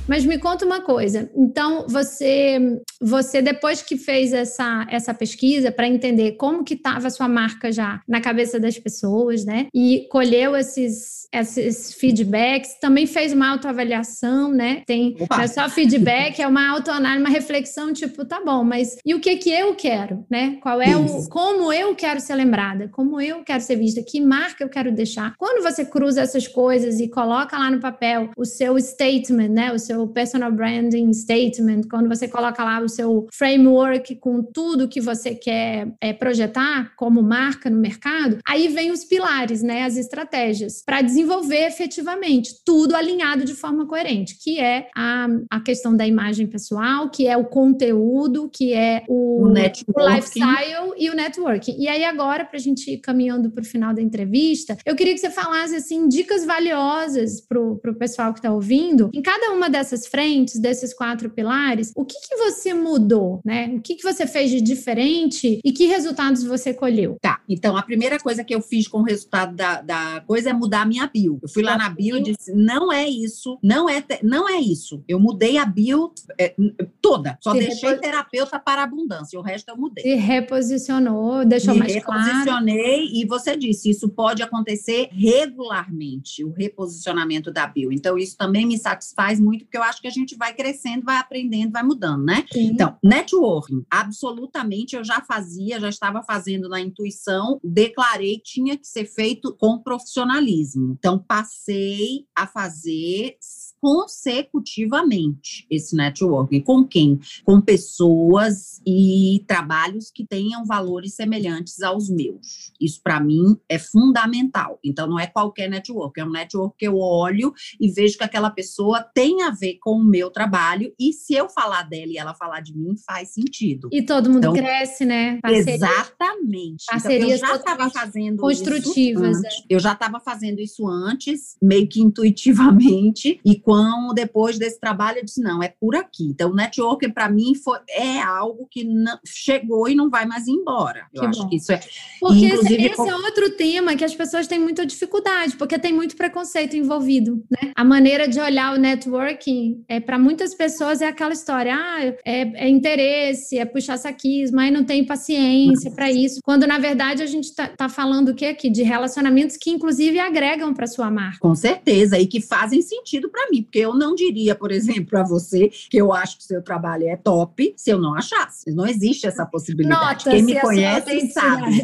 Mas me conta uma coisa. Então, você, você depois que fez essa, essa pesquisa para entender como que estava a sua marca já na cabeça das pessoas, né? E colheu esses, esses feedbacks, também fez uma autoavaliação, né? Tem é só feedback, é uma autoanálise, uma reflexão, tipo, tá bom, mas e o que que eu quero, né? Qual é Isso. o como eu quero ser lembrada, como eu quero ser vista, que marca eu quero deixar. Quando você cruza essas coisas e coloca lá no papel o seu statement, né? O seu seu personal branding statement, quando você coloca lá o seu framework com tudo que você quer é, projetar como marca no mercado, aí vem os pilares, né, as estratégias para desenvolver efetivamente tudo alinhado de forma coerente, que é a, a questão da imagem pessoal, que é o conteúdo, que é o, o, o lifestyle e o networking. E aí agora para a gente ir caminhando para o final da entrevista, eu queria que você falasse assim dicas valiosas para o pessoal que está ouvindo. Em cada uma dessas frentes, desses quatro pilares, o que, que você mudou, né? O que, que você fez de diferente e que resultados você colheu? Tá, então a primeira coisa que eu fiz com o resultado da, da coisa é mudar a minha bio. Eu fui lá na bio e disse: não é isso, não é, não é isso. Eu mudei a bio é, toda, só Se deixei repo... terapeuta para abundância, o resto eu mudei. Se reposicionou, deixou Me mais claro. reposicionei e você disse: isso pode acontecer regularmente, o reposicionamento da bio. Então, isso também me satisfaz muito, porque eu acho que a gente vai crescendo, vai aprendendo, vai mudando, né? Sim. Então, networking, absolutamente eu já fazia, já estava fazendo na intuição, declarei tinha que ser feito com profissionalismo. Então, passei a fazer consecutivamente esse networking. Com quem? Com pessoas e trabalhos que tenham valores semelhantes aos meus. Isso, para mim, é fundamental. Então, não é qualquer network, é um network que eu olho e vejo que aquela pessoa tem a ver com o meu trabalho e se eu falar dela e ela falar de mim, faz sentido. E todo mundo então, cresce, né? Parceria, exatamente. Parcerias então, eu já estava fazendo construtivas. Isso é. Eu já estava fazendo isso antes, meio que intuitivamente, e quando depois desse trabalho eu disse não, é por aqui. Então, o networking para mim foi é algo que não, chegou e não vai mais embora. Eu que acho bom. que isso é. Porque esse, esse é outro tema que as pessoas têm muita dificuldade, porque tem muito preconceito envolvido, né? A maneira de olhar o networking é para muitas pessoas é aquela história, ah, é, é interesse, é puxar saquismo, aí não tem paciência para isso. Quando na verdade a gente tá, tá falando o que aqui de relacionamentos que inclusive agregam para sua marca. Com certeza e que fazem sentido para mim, porque eu não diria, por exemplo, para você que eu acho que o seu trabalho é top se eu não achasse. Não existe essa possibilidade. Nota, quem me conhece sabe.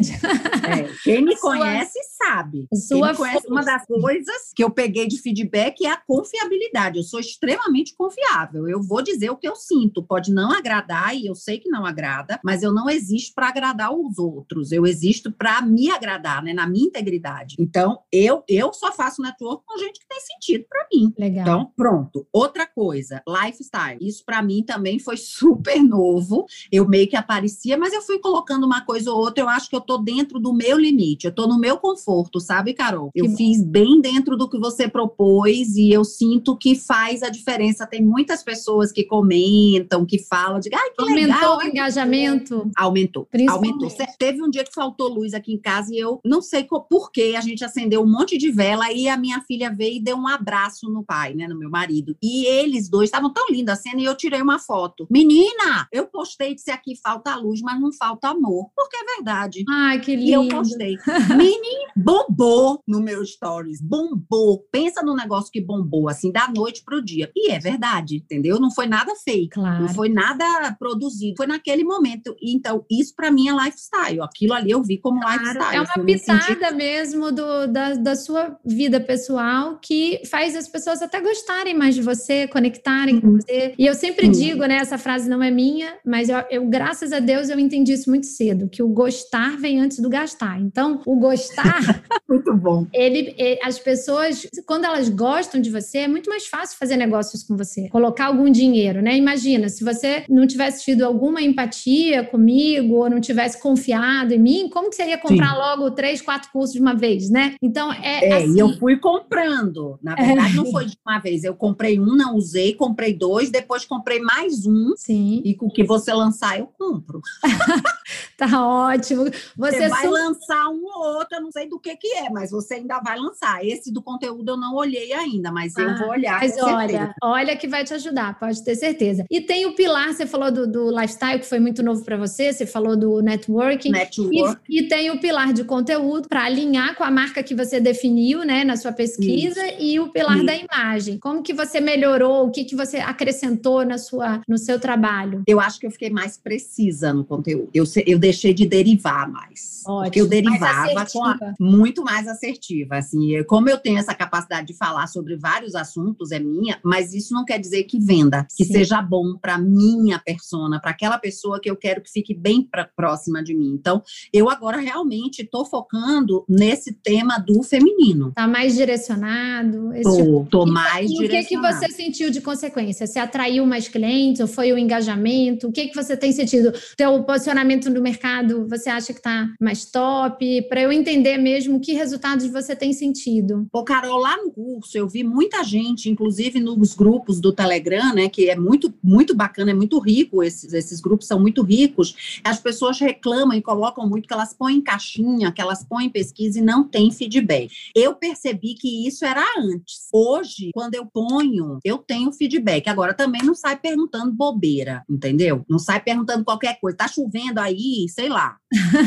É, quem me conhece sabe. Conhece, uma das coisas que eu peguei de feedback é a confiabilidade. Eu sou extremamente confiável. Eu vou dizer o que eu sinto. Pode não agradar e eu sei que não agrada, mas eu não existo para agradar os outros. Eu existo para me agradar, né, na minha integridade. Então, eu eu só faço network com gente que tem sentido para mim. Legal. Então, pronto. Outra coisa, lifestyle. Isso para mim também foi super novo. Eu meio que aparecia, mas eu fui colocando uma coisa ou outra. Eu acho que eu tô dentro do meu limite. Eu tô no meu conforto, sabe, Carol? Eu que fiz bem dentro do que você propôs e eu sinto que faz a diferença. Tem muitas pessoas que comentam, que falam de, ai, que Aumentou legal. Aumentou o engajamento? Aumentou. Aumentou. Teve um dia que faltou luz aqui em casa e eu não sei por que a gente acendeu um monte de vela e a minha filha veio e deu um abraço no pai, né, meu marido. E eles dois estavam tão linda a cena e eu tirei uma foto. Menina, eu postei disse aqui falta luz, mas não falta amor, porque é verdade. Ai, que lindo. E eu postei. Menina, bombou no meu stories, bombou. Pensa no negócio que bombou assim da noite pro dia. E é verdade, entendeu? Não foi nada fake, claro. não foi nada produzido, foi naquele momento. Então, isso para mim é lifestyle. Aquilo ali eu vi como claro, lifestyle. É uma assim, pitada mesmo do, da, da sua vida pessoal que faz as pessoas até gostarem mais de você, conectarem uhum. com você. E eu sempre uhum. digo, né? Essa frase não é minha, mas eu, eu, graças a Deus, eu entendi isso muito cedo, que o gostar vem antes do gastar. Então, o gostar. muito bom. Ele, ele, as pessoas, quando elas gostam de você, é muito mais fácil fazer negócios com você, colocar algum dinheiro, né? Imagina, se você não tivesse tido alguma empatia comigo, ou não tivesse confiado em mim, como que você ia comprar Sim. logo três, quatro cursos de uma vez, né? Então, é. É, assim. e eu assim. fui comprando. Na verdade, é. não foi de uma vez. Eu comprei um, não usei, comprei dois, depois comprei mais um. Sim. E com o que você lançar, eu compro. tá ótimo. Você, você vai su... lançar um ou outro, eu não sei do que que é, mas você ainda vai lançar. Esse do conteúdo eu não olhei ainda, mas ah, eu vou olhar. Mas olha, olha que vai te ajudar, pode ter certeza. E tem o pilar, você falou do, do lifestyle, que foi muito novo para você, você falou do networking. Network. E, e tem o pilar de conteúdo para alinhar com a marca que você definiu, né, na sua pesquisa, Isso. e o pilar Isso. da imagem. Como que você melhorou? O que, que você acrescentou na sua, no seu trabalho? Eu acho que eu fiquei mais precisa no conteúdo. Eu, eu deixei de derivar mais. Ótimo. Porque eu derivava mais com a, muito mais assertiva. Assim, como eu tenho essa capacidade de falar sobre vários assuntos, é minha, mas isso não quer dizer que venda, que Sim. seja bom para minha persona, para aquela pessoa que eu quero que fique bem pra, próxima de mim. Então, eu agora realmente estou focando nesse tema do feminino. Tá mais direcionado? Esse tô, tipo... tô mais e. O que, que você sentiu de consequência? Você atraiu mais clientes ou foi o engajamento? O que, que você tem sentido? Teu posicionamento no mercado, você acha que está mais top? Para eu entender mesmo que resultados você tem sentido. Ô, Carol, lá no curso eu vi muita gente, inclusive nos grupos do Telegram, né, que é muito, muito bacana, é muito rico, esses, esses grupos são muito ricos. As pessoas reclamam e colocam muito que elas põem em caixinha, que elas põem em pesquisa e não tem feedback. Eu percebi que isso era antes. Hoje, quando eu ponho, eu tenho feedback. Agora, também não sai perguntando bobeira, entendeu? Não sai perguntando qualquer coisa. Tá chovendo aí, sei lá.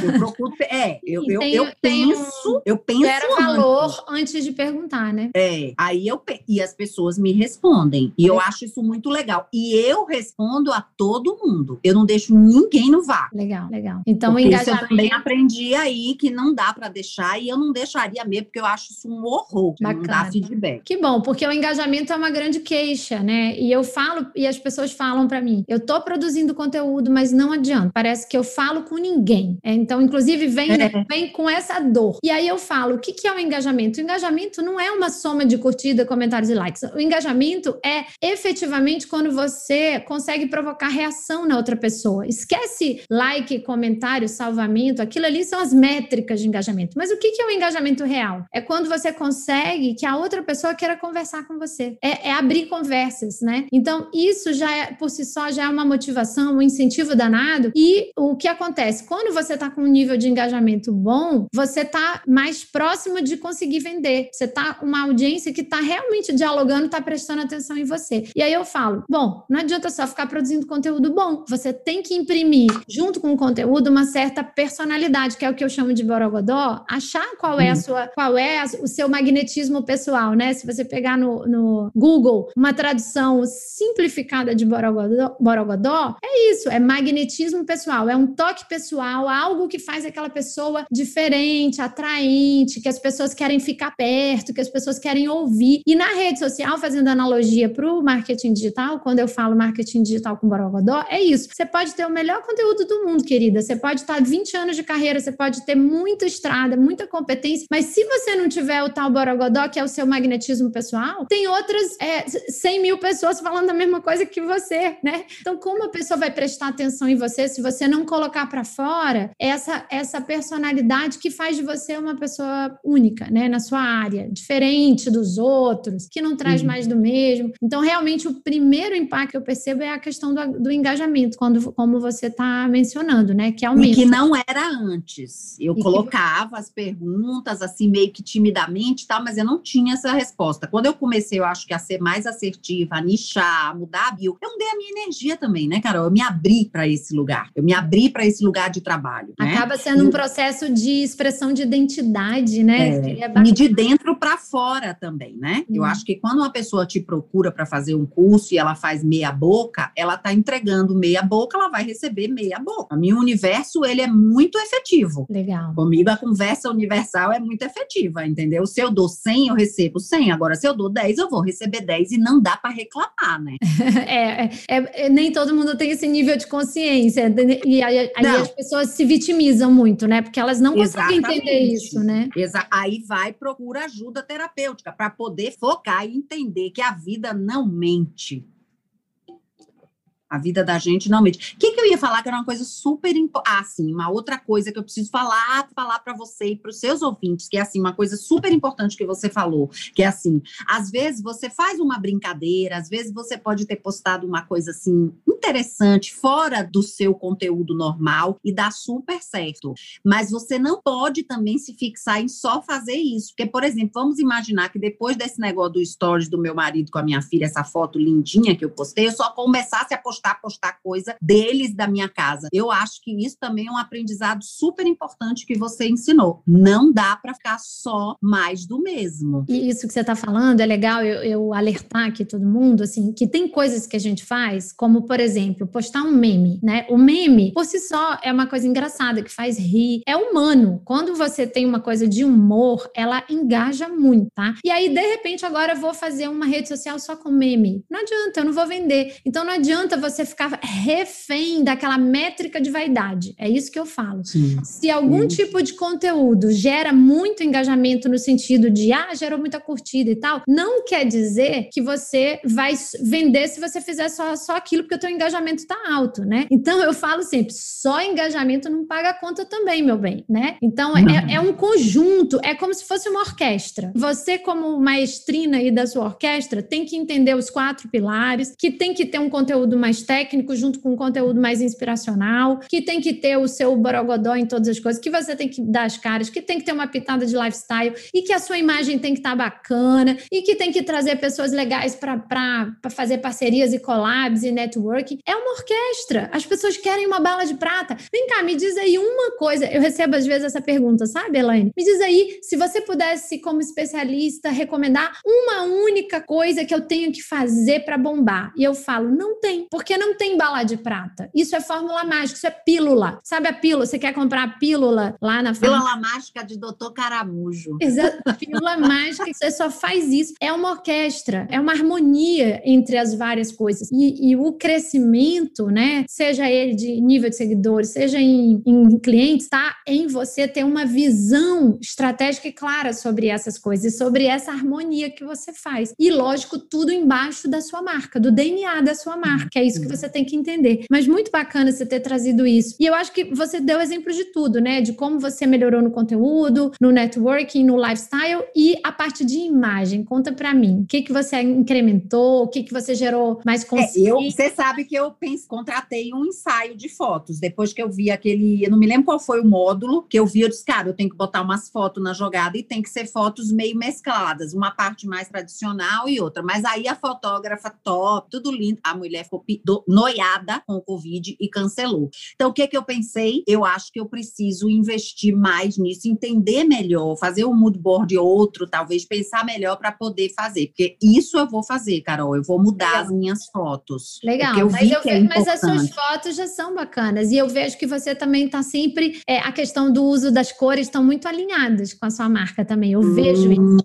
Eu procuro. É, eu, eu, tem, eu penso. Eu penso. Era valor antes de perguntar, né? É. Aí eu. E as pessoas me respondem. E eu acho isso muito legal. E eu respondo a todo mundo. Eu não deixo ninguém no vá. Legal, legal. Então, porque engajamento. eu também aprendi aí que não dá para deixar. E eu não deixaria mesmo, porque eu acho isso um horror. Bacana. Não dá feedback. Que bom, porque o engajamento é uma grande queixa, né? E eu falo, e as pessoas falam para mim: eu tô produzindo conteúdo, mas não adianta. Parece que eu falo com ninguém. É, então, inclusive, vem, é. né, vem com essa dor. E aí eu falo: o que, que é o engajamento? O engajamento não é uma soma de curtida, comentários e likes. O engajamento é efetivamente quando você consegue provocar reação na outra pessoa. Esquece like, comentário, salvamento, aquilo ali são as métricas de engajamento. Mas o que, que é o engajamento real? É quando você consegue que a outra pessoa queira conversar com você. É, é abrir conversas, né? Então, isso já é, por si só, já é uma motivação, um incentivo danado. E o que acontece? Quando você está com um nível de engajamento bom, você está mais próximo de conseguir vender. Você está uma audiência que está realmente dialogando, está prestando atenção em você. E aí eu falo, bom, não adianta só ficar produzindo conteúdo bom. Você tem que imprimir, junto com o conteúdo, uma certa personalidade, que é o que eu chamo de borogodó, achar qual é a uhum. sua, qual é o seu magnetismo pessoal, né? Se você pegar no, no Google uma tradução simplificada de borogodó, borogodó, é isso, é magnetismo pessoal, é um toque pessoal, algo que faz aquela pessoa diferente, atraente, que as pessoas querem ficar perto, que as pessoas querem ouvir. E na rede social, fazendo analogia para o marketing digital, quando eu falo marketing digital com Borogodó, é isso. Você pode ter o melhor conteúdo do mundo, querida. Você pode estar 20 anos de carreira, você pode ter muita estrada, muita competência, mas se você não tiver o tal Borogodó, que é o seu magnetismo pessoal, tem outras é, 100 mil pessoas falando a mesma coisa que você, né? Então, como a pessoa vai prestar atenção em você se você não colocar para fora essa, essa personalidade que faz de você uma pessoa única, né? Na sua área, diferente dos outros, que não traz uhum. mais do mesmo. Então, realmente, o primeiro impacto que eu percebo é a questão do, do engajamento, quando, como você está mencionando, né? Que aumenta. E que não era antes. Eu e colocava que... as perguntas, assim, meio que timidamente, tá? mas eu não tinha essa resposta. Quando eu comecei, eu acho que a ser mais assertiva, a nichar, a mudar a bio, eu mudei a minha energia também, né, Carol? Eu me abri para esse lugar. Eu me abri para esse lugar de trabalho. Né? Acaba sendo um processo de expressão de identidade, né? É, é e de dentro para fora também, né? Hum. Eu acho que quando uma pessoa te procura para fazer um curso e ela faz meia boca, ela está entregando meia boca, ela vai receber meia boca. O meu universo, ele é muito efetivo. Legal. Comigo a conversa universal é muito efetiva, entendeu? Se eu dou 100, eu recebo 100. Agora, se eu dou 10, eu vou receber 10 e não dá para reclamar, né? é, é, é, nem todo mundo tem esse nível de consciência. E aí, aí as pessoas se vitimizam muito, né? Porque elas não conseguem entender isso, né? Exa aí vai, procura ajuda terapêutica para poder focar e entender que a vida não mente. A vida da gente não mente. O que, que eu ia falar que era uma coisa super importante? Ah, sim, uma outra coisa que eu preciso falar, falar para você e para os seus ouvintes, que é assim, uma coisa super importante que você falou, que é assim, às vezes você faz uma brincadeira, às vezes você pode ter postado uma coisa assim interessante, fora do seu conteúdo normal e dá super certo. Mas você não pode também se fixar em só fazer isso. Porque, por exemplo, vamos imaginar que depois desse negócio do stories do meu marido com a minha filha, essa foto lindinha que eu postei, eu só começasse a postar postar, postar coisa deles da minha casa. Eu acho que isso também é um aprendizado super importante que você ensinou. Não dá para ficar só mais do mesmo. E isso que você está falando é legal eu, eu, alertar aqui todo mundo, assim, que tem coisas que a gente faz, como, por exemplo, postar um meme, né? O meme, por si só, é uma coisa engraçada, que faz rir. É humano. Quando você tem uma coisa de humor, ela engaja muito, tá? E aí, de repente, agora eu vou fazer uma rede social só com meme. Não adianta, eu não vou vender. Então, não adianta você ficar refém daquela métrica de vaidade. É isso que eu falo. Sim. Se algum Sim. tipo de conteúdo gera muito engajamento no sentido de, ah, gerou muita curtida e tal, não quer dizer que você vai vender se você fizer só, só aquilo, porque o teu engajamento está alto, né? Então, eu falo sempre, só engajamento não paga a conta também, meu bem, né? Então, é, é um conjunto, é como se fosse uma orquestra. Você, como maestrina aí da sua orquestra, tem que entender os quatro pilares, que tem que ter um conteúdo mais técnico junto com um conteúdo mais inspiracional, que tem que ter o seu borogodó em todas as coisas, que você tem que dar as caras, que tem que ter uma pitada de lifestyle e que a sua imagem tem que estar tá bacana e que tem que trazer pessoas legais para fazer parcerias e collabs e networking. É uma orquestra. As pessoas querem uma bala de prata. Vem cá, me diz aí uma coisa. Eu recebo às vezes essa pergunta, sabe, Elaine? Me diz aí se você pudesse, como especialista, recomendar uma única coisa que eu tenho que fazer para bombar. E eu falo, não tem, porque não tem bala de prata. Isso é fórmula mágica, isso é pílula. Sabe a pílula? Você quer comprar a pílula lá na Pílula mágica de doutor Caramujo. Exato. Pílula mágica, você só faz isso. É uma orquestra, é uma harmonia entre as várias coisas. E, e o crescimento, né? Seja ele de nível de seguidores, seja em, em clientes, tá? Em você ter uma visão estratégica e clara sobre essas coisas, sobre essa harmonia que você faz. E, lógico, tudo embaixo da sua marca, do DNA da sua marca. É isso que você tem que entender. Mas muito bacana você ter trazido isso. E eu acho que você deu exemplo de tudo, né? De como você melhorou no conteúdo, no networking, no lifestyle e a parte de imagem. Conta para mim. O que, que você incrementou? O que, que você gerou mais consciência? É, você sabe que eu pense, contratei um ensaio de fotos. Depois que eu vi aquele. Eu não me lembro qual foi o módulo que eu vi, eu disse, cara, eu tenho que botar umas fotos na jogada e tem que ser fotos meio mescladas. Uma parte mais tradicional e outra. Mas aí a fotógrafa top, tudo lindo. A mulher ficou noiada com o Covid e cancelou. Então, o que, que eu pensei? Eu acho que eu preciso investir mais nisso, entender melhor, fazer um mood board outro, talvez pensar melhor para poder fazer. Porque isso eu vou fazer, Carol. Eu vou mudar Legal. as minhas fotos. Legal, eu mas, eu é mas as suas fotos já são bacanas. E eu vejo que você também está sempre. É, a questão do uso das cores estão muito alinhadas com a sua marca também. Eu vejo hum.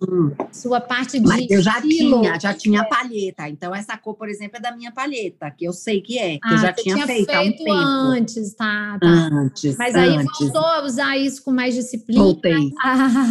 isso. Sua parte de. Mas eu já estilo, tinha, já tinha é. palheta. Então, essa cor, por exemplo, é da minha palheta, que eu sei que é. Que ah, eu já tinha, tinha feito, feito há um. Antes, tá, tá. Antes. Mas aí antes. voltou a usar isso com mais disciplina. Voltei.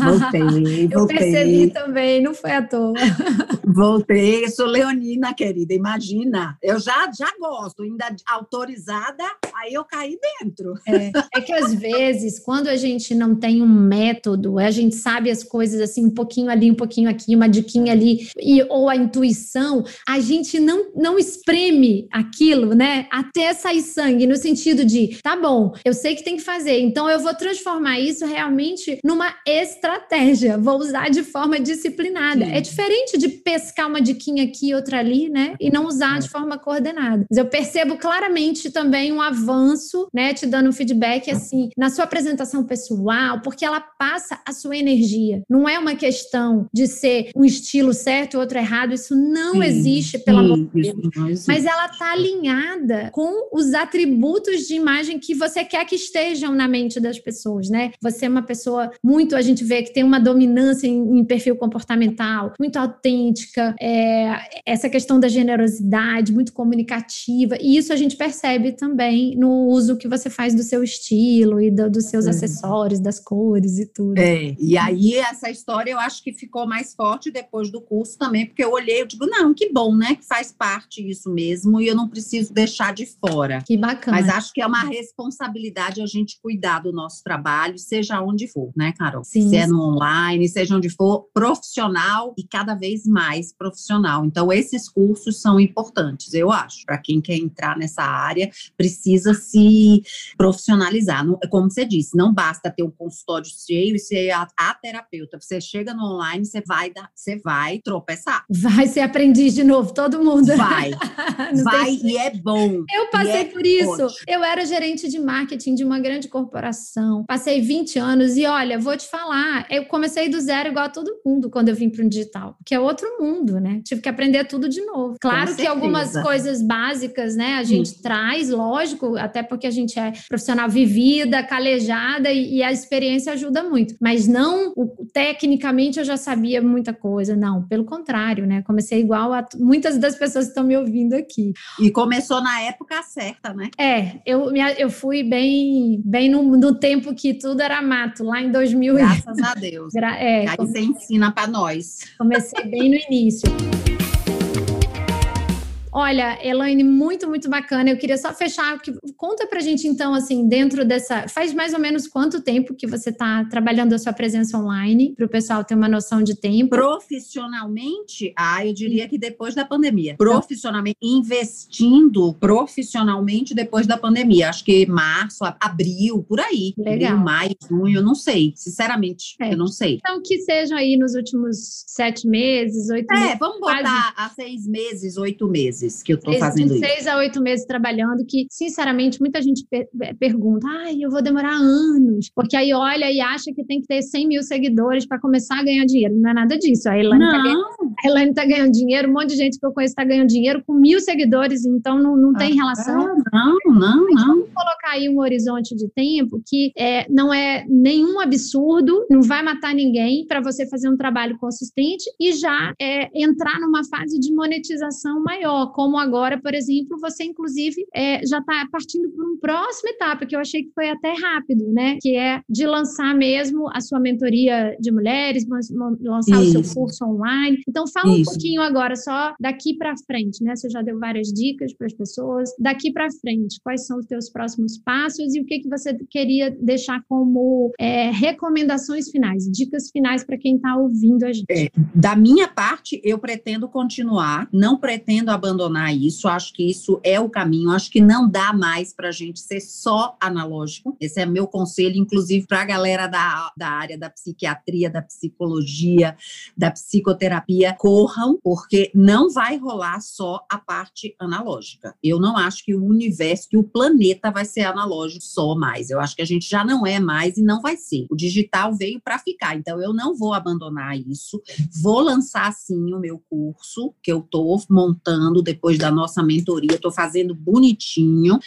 voltei. Eu percebi também, não foi à toa. Voltei, sou leonina, querida. Imagina, eu já, já gosto, ainda autorizada, aí eu caí dentro. É, é que às vezes, quando a gente não tem um método, a gente sabe as coisas assim, um pouquinho ali, um pouquinho aqui, uma diquinha ali, e, ou a intuição, a gente não, não espreme aquilo, né? Até sair sangue, no sentido de, tá bom, eu sei que tem que fazer, então eu vou transformar isso realmente numa estratégia, vou usar de forma disciplinada. Sim. É diferente de pescar uma diquinha aqui e outra ali, né? E não usar de forma coordenada. Mas eu percebo claramente também um avanço, né? Te dando um feedback assim, na sua apresentação pessoal, porque ela passa a sua energia. Não é uma questão de ser um estilo certo ou outro errado, isso não sim, existe, pelo sim, amor de Deus. Mas ela tá alinhada com os atributos de imagem que você quer que estejam na mente das pessoas, né? Você é uma pessoa muito, a gente vê que tem uma dominância em, em perfil comportamental, muito autêntica, é, essa questão da generosidade, muito comunicativa, e isso a gente percebe também no uso que você faz do seu estilo e do, dos seus é. acessórios, das cores e tudo. É, e aí essa história eu acho que ficou mais forte depois do curso também, porque eu olhei, eu digo, não, que bom, né, que faz parte isso mesmo, e eu não preciso deixar de fora. Que bacana. Mas acho que é uma responsabilidade a gente cuidar do nosso trabalho, seja onde for, né, Carol? Sim. Se é no online, seja onde for, profissional e cada vez mais profissional. Então, esses cursos são importantes, eu acho. Para quem quer entrar nessa área, precisa se profissionalizar. Como você disse, não basta ter um consultório cheio e ser a, a terapeuta. Você chega no online, você vai, dar, você vai tropeçar. Vai ser aprendiz de novo, todo mundo. Vai. vai e é bom. Eu passei é por isso. Ótimo. Eu era gerente de marketing de uma grande corporação. Passei 20 20 anos. E olha, vou te falar, eu comecei do zero igual a todo mundo quando eu vim para o digital, que é outro mundo, né? Tive que aprender tudo de novo. Claro que algumas coisas básicas, né, a gente hum. traz, lógico, até porque a gente é profissional vivida, calejada e, e a experiência ajuda muito. Mas não, o, tecnicamente eu já sabia muita coisa, não. Pelo contrário, né? Comecei igual a muitas das pessoas que estão me ouvindo aqui. E começou na época certa, né? É, eu, eu fui bem, bem no, no tempo que tudo era mato, lá em 2000. Graças a Deus. é, Aí você ensina para nós. Comecei bem no início. Olha, Elaine, muito, muito bacana. Eu queria só fechar. Que, conta pra gente, então, assim, dentro dessa. Faz mais ou menos quanto tempo que você está trabalhando a sua presença online, para o pessoal ter uma noção de tempo? Profissionalmente, ah, eu diria que depois da pandemia. Profissionalmente, investindo profissionalmente depois da pandemia. Acho que março, abril, por aí. Legal. maio, junho, eu não sei. Sinceramente, é. eu não sei. Então, que sejam aí nos últimos sete meses, oito é, meses. É, vamos botar quase... a seis meses, oito meses meses que eu estou fazendo isso. Seis a oito meses trabalhando, que, sinceramente, muita gente per pergunta, ai, eu vou demorar anos, porque aí olha e acha que tem que ter 100 mil seguidores para começar a ganhar dinheiro. Não é nada disso. A Elaine está ganhando, tá ganhando dinheiro, um monte de gente que eu conheço está ganhando dinheiro com mil seguidores, então não, não tem ah, relação. Não, não, não. Vamos colocar aí um horizonte de tempo que é, não é nenhum absurdo, não vai matar ninguém para você fazer um trabalho consistente e já é, entrar numa fase de monetização maior como agora, por exemplo, você inclusive é, já está partindo para uma próxima etapa, que eu achei que foi até rápido, né? Que é de lançar mesmo a sua mentoria de mulheres, lançar Isso. o seu curso online. Então, fala Isso. um pouquinho agora, só daqui para frente, né? Você já deu várias dicas para as pessoas. Daqui para frente, quais são os teus próximos passos e o que, que você queria deixar como é, recomendações finais, dicas finais para quem está ouvindo a gente? É, da minha parte, eu pretendo continuar, não pretendo abandonar abandonar isso, acho que isso é o caminho, acho que não dá mais para a gente ser só analógico. Esse é meu conselho, inclusive para a galera da, da área da psiquiatria, da psicologia, da psicoterapia, corram, porque não vai rolar só a parte analógica. Eu não acho que o universo, que o planeta vai ser analógico só mais. Eu acho que a gente já não é mais e não vai ser. O digital veio para ficar, então eu não vou abandonar isso. Vou lançar sim o meu curso que eu estou montando depois da nossa mentoria, estou fazendo bonitinho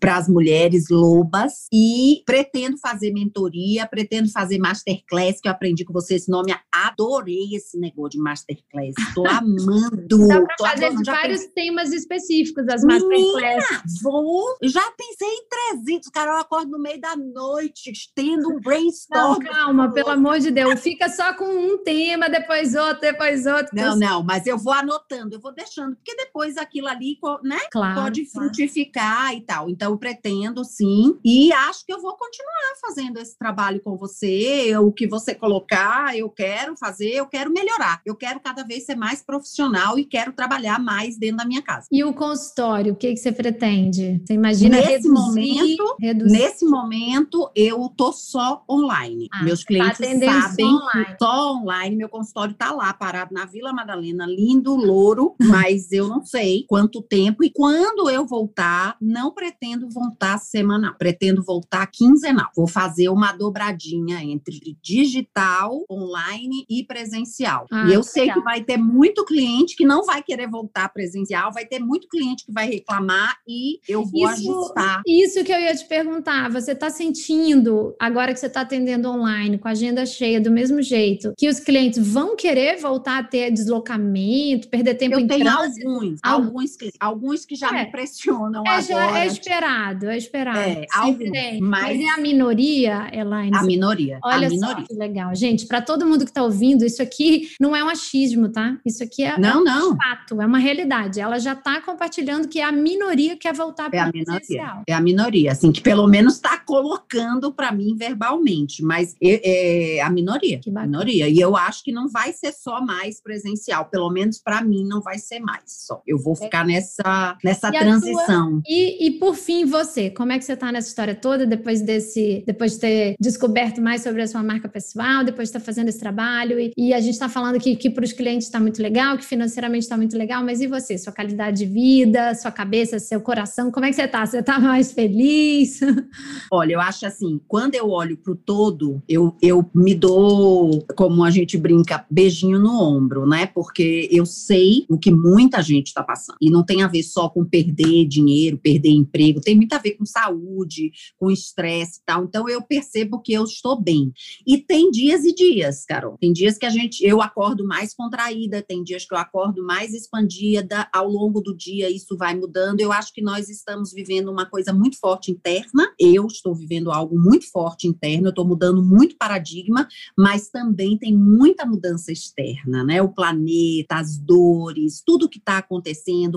para as mulheres lobas e pretendo fazer mentoria, pretendo fazer masterclass, que eu aprendi com você esse nome, adorei esse negócio de masterclass, estou amando. Dá para fazer adorando, vários pensei... temas específicos das masterclass. vou, já pensei em 300, cara, eu acordo no meio da noite, tendo um brainstorm. Não, calma, pelo amor de Deus, fica só com um tema, depois outro, depois outro. Não, não, mas eu vou anotando, eu vou deixando, porque depois depois aquilo ali, né, claro, pode frutificar claro. e tal. Então, eu pretendo sim, e acho que eu vou continuar fazendo esse trabalho com você. O que você colocar, eu quero fazer, eu quero melhorar. Eu quero cada vez ser mais profissional e quero trabalhar mais dentro da minha casa. E o consultório, o que, que você pretende? Você imagina nesse reduzir, momento, reduzir. nesse momento eu tô só online. Ah, Meus tá clientes tá sabem online. só online. Meu consultório tá lá parado na Vila Madalena, lindo, louro, mas eu não sei sei quanto tempo e quando eu voltar, não pretendo voltar semanal, pretendo voltar quinzenal. Vou fazer uma dobradinha entre digital, online e presencial. Ah, e eu sei legal. que vai ter muito cliente que não vai querer voltar presencial, vai ter muito cliente que vai reclamar e eu vou isso, ajustar. Isso que eu ia te perguntar, você está sentindo, agora que você está atendendo online, com a agenda cheia do mesmo jeito, que os clientes vão querer voltar a ter deslocamento, perder tempo eu em tenho trânsito? Alguns, alguns, alguns que já é. me pressionam é, agora. Já é esperado, é esperado. É, alguns, mas... mas é a minoria, Elaine? A minoria. Olha a minoria. só que legal. Gente, para todo mundo que está ouvindo, isso aqui não é um achismo, tá? Isso aqui é, não, é um não. fato, é uma realidade. Ela já está compartilhando que é a minoria que quer voltar para é a minoria. É a minoria, assim, que pelo menos está colocando para mim verbalmente, mas é, é a minoria. Que minoria. E eu acho que não vai ser só mais presencial, pelo menos para mim não vai ser mais só. Eu vou ficar nessa, nessa transição. Tua... E, e por fim, você, como é que você está nessa história toda, depois desse, depois de ter descoberto mais sobre a sua marca pessoal, depois de estar fazendo esse trabalho, e, e a gente está falando que, que para os clientes está muito legal, que financeiramente está muito legal, mas e você? Sua qualidade de vida, sua cabeça, seu coração. Como é que você tá? Você tá mais feliz? Olha, eu acho assim, quando eu olho para o todo, eu, eu me dou, como a gente brinca, beijinho no ombro, né? Porque eu sei o que muita gente está passando. E não tem a ver só com perder dinheiro, perder emprego, tem muito a ver com saúde, com estresse e tal. Então eu percebo que eu estou bem. E tem dias e dias, Carol. Tem dias que a gente, eu acordo mais contraída, tem dias que eu acordo mais expandida. Ao longo do dia isso vai mudando. Eu acho que nós estamos vivendo uma coisa muito forte interna. Eu estou vivendo algo muito forte interno. Eu estou mudando muito paradigma, mas também tem muita mudança externa, né? O planeta, as dores, tudo que está acontecendo,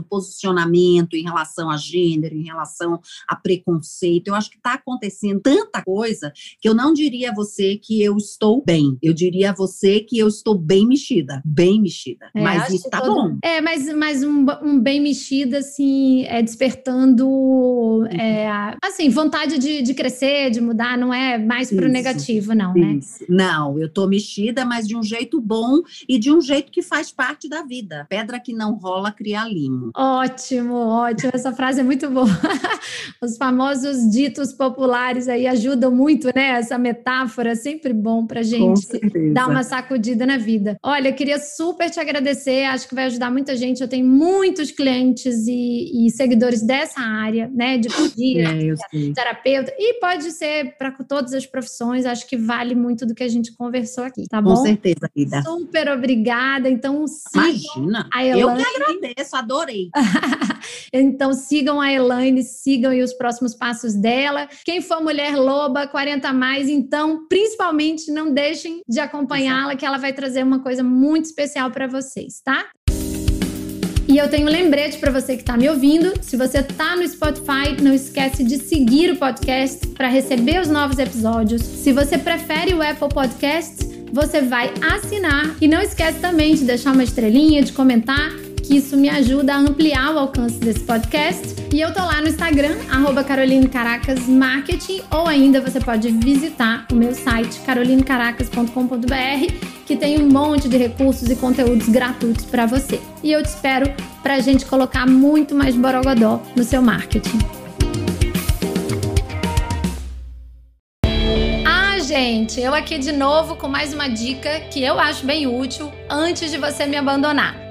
posicionamento em relação a gênero, em relação a preconceito. Eu acho que está acontecendo tanta coisa que eu não diria a você que eu estou bem. Eu diria a você que eu estou bem mexida, bem mexida. É, mas isso tá todo... bom. É, mas, mas um, um, bem mexida, assim, é despertando, uhum. é, assim, vontade de, de crescer, de mudar, não é mais pro isso, negativo, não, né? isso. né? Não, eu tô mexida, mas de um jeito bom e de um jeito que faz parte da vida. Pedra que não rola, cria Ótimo, ótimo. Essa frase é muito boa. Os famosos ditos populares aí ajudam muito, né? Essa metáfora é sempre bom pra gente dar uma sacudida na vida. Olha, queria super te agradecer, acho que vai ajudar muita gente. Eu tenho muitos clientes e, e seguidores dessa área, né? De pedir, é, terapeuta, e pode ser para todas as profissões, acho que vale muito do que a gente conversou aqui, tá bom? Com certeza, Ida. Super obrigada. Então, Imagina, a Elaine. eu que agradeço, adorei. então, sigam a Elaine, sigam os próximos passos dela. Quem for mulher loba, 40 mais, então, principalmente, não deixem de acompanhá-la, que ela vai trazer uma coisa muito especial para vocês, tá? E eu tenho um lembrete para você que está me ouvindo. Se você está no Spotify, não esquece de seguir o podcast para receber os novos episódios. Se você prefere o Apple Podcasts, você vai assinar e não esquece também de deixar uma estrelinha, de comentar que isso me ajuda a ampliar o alcance desse podcast. E eu tô lá no Instagram, arroba Caroline Caracas Marketing, ou ainda você pode visitar o meu site carolinecaracas.com.br, que tem um monte de recursos e conteúdos gratuitos para você. E eu te espero para a gente colocar muito mais borogodó no seu marketing. Ah, gente, eu aqui de novo com mais uma dica que eu acho bem útil antes de você me abandonar.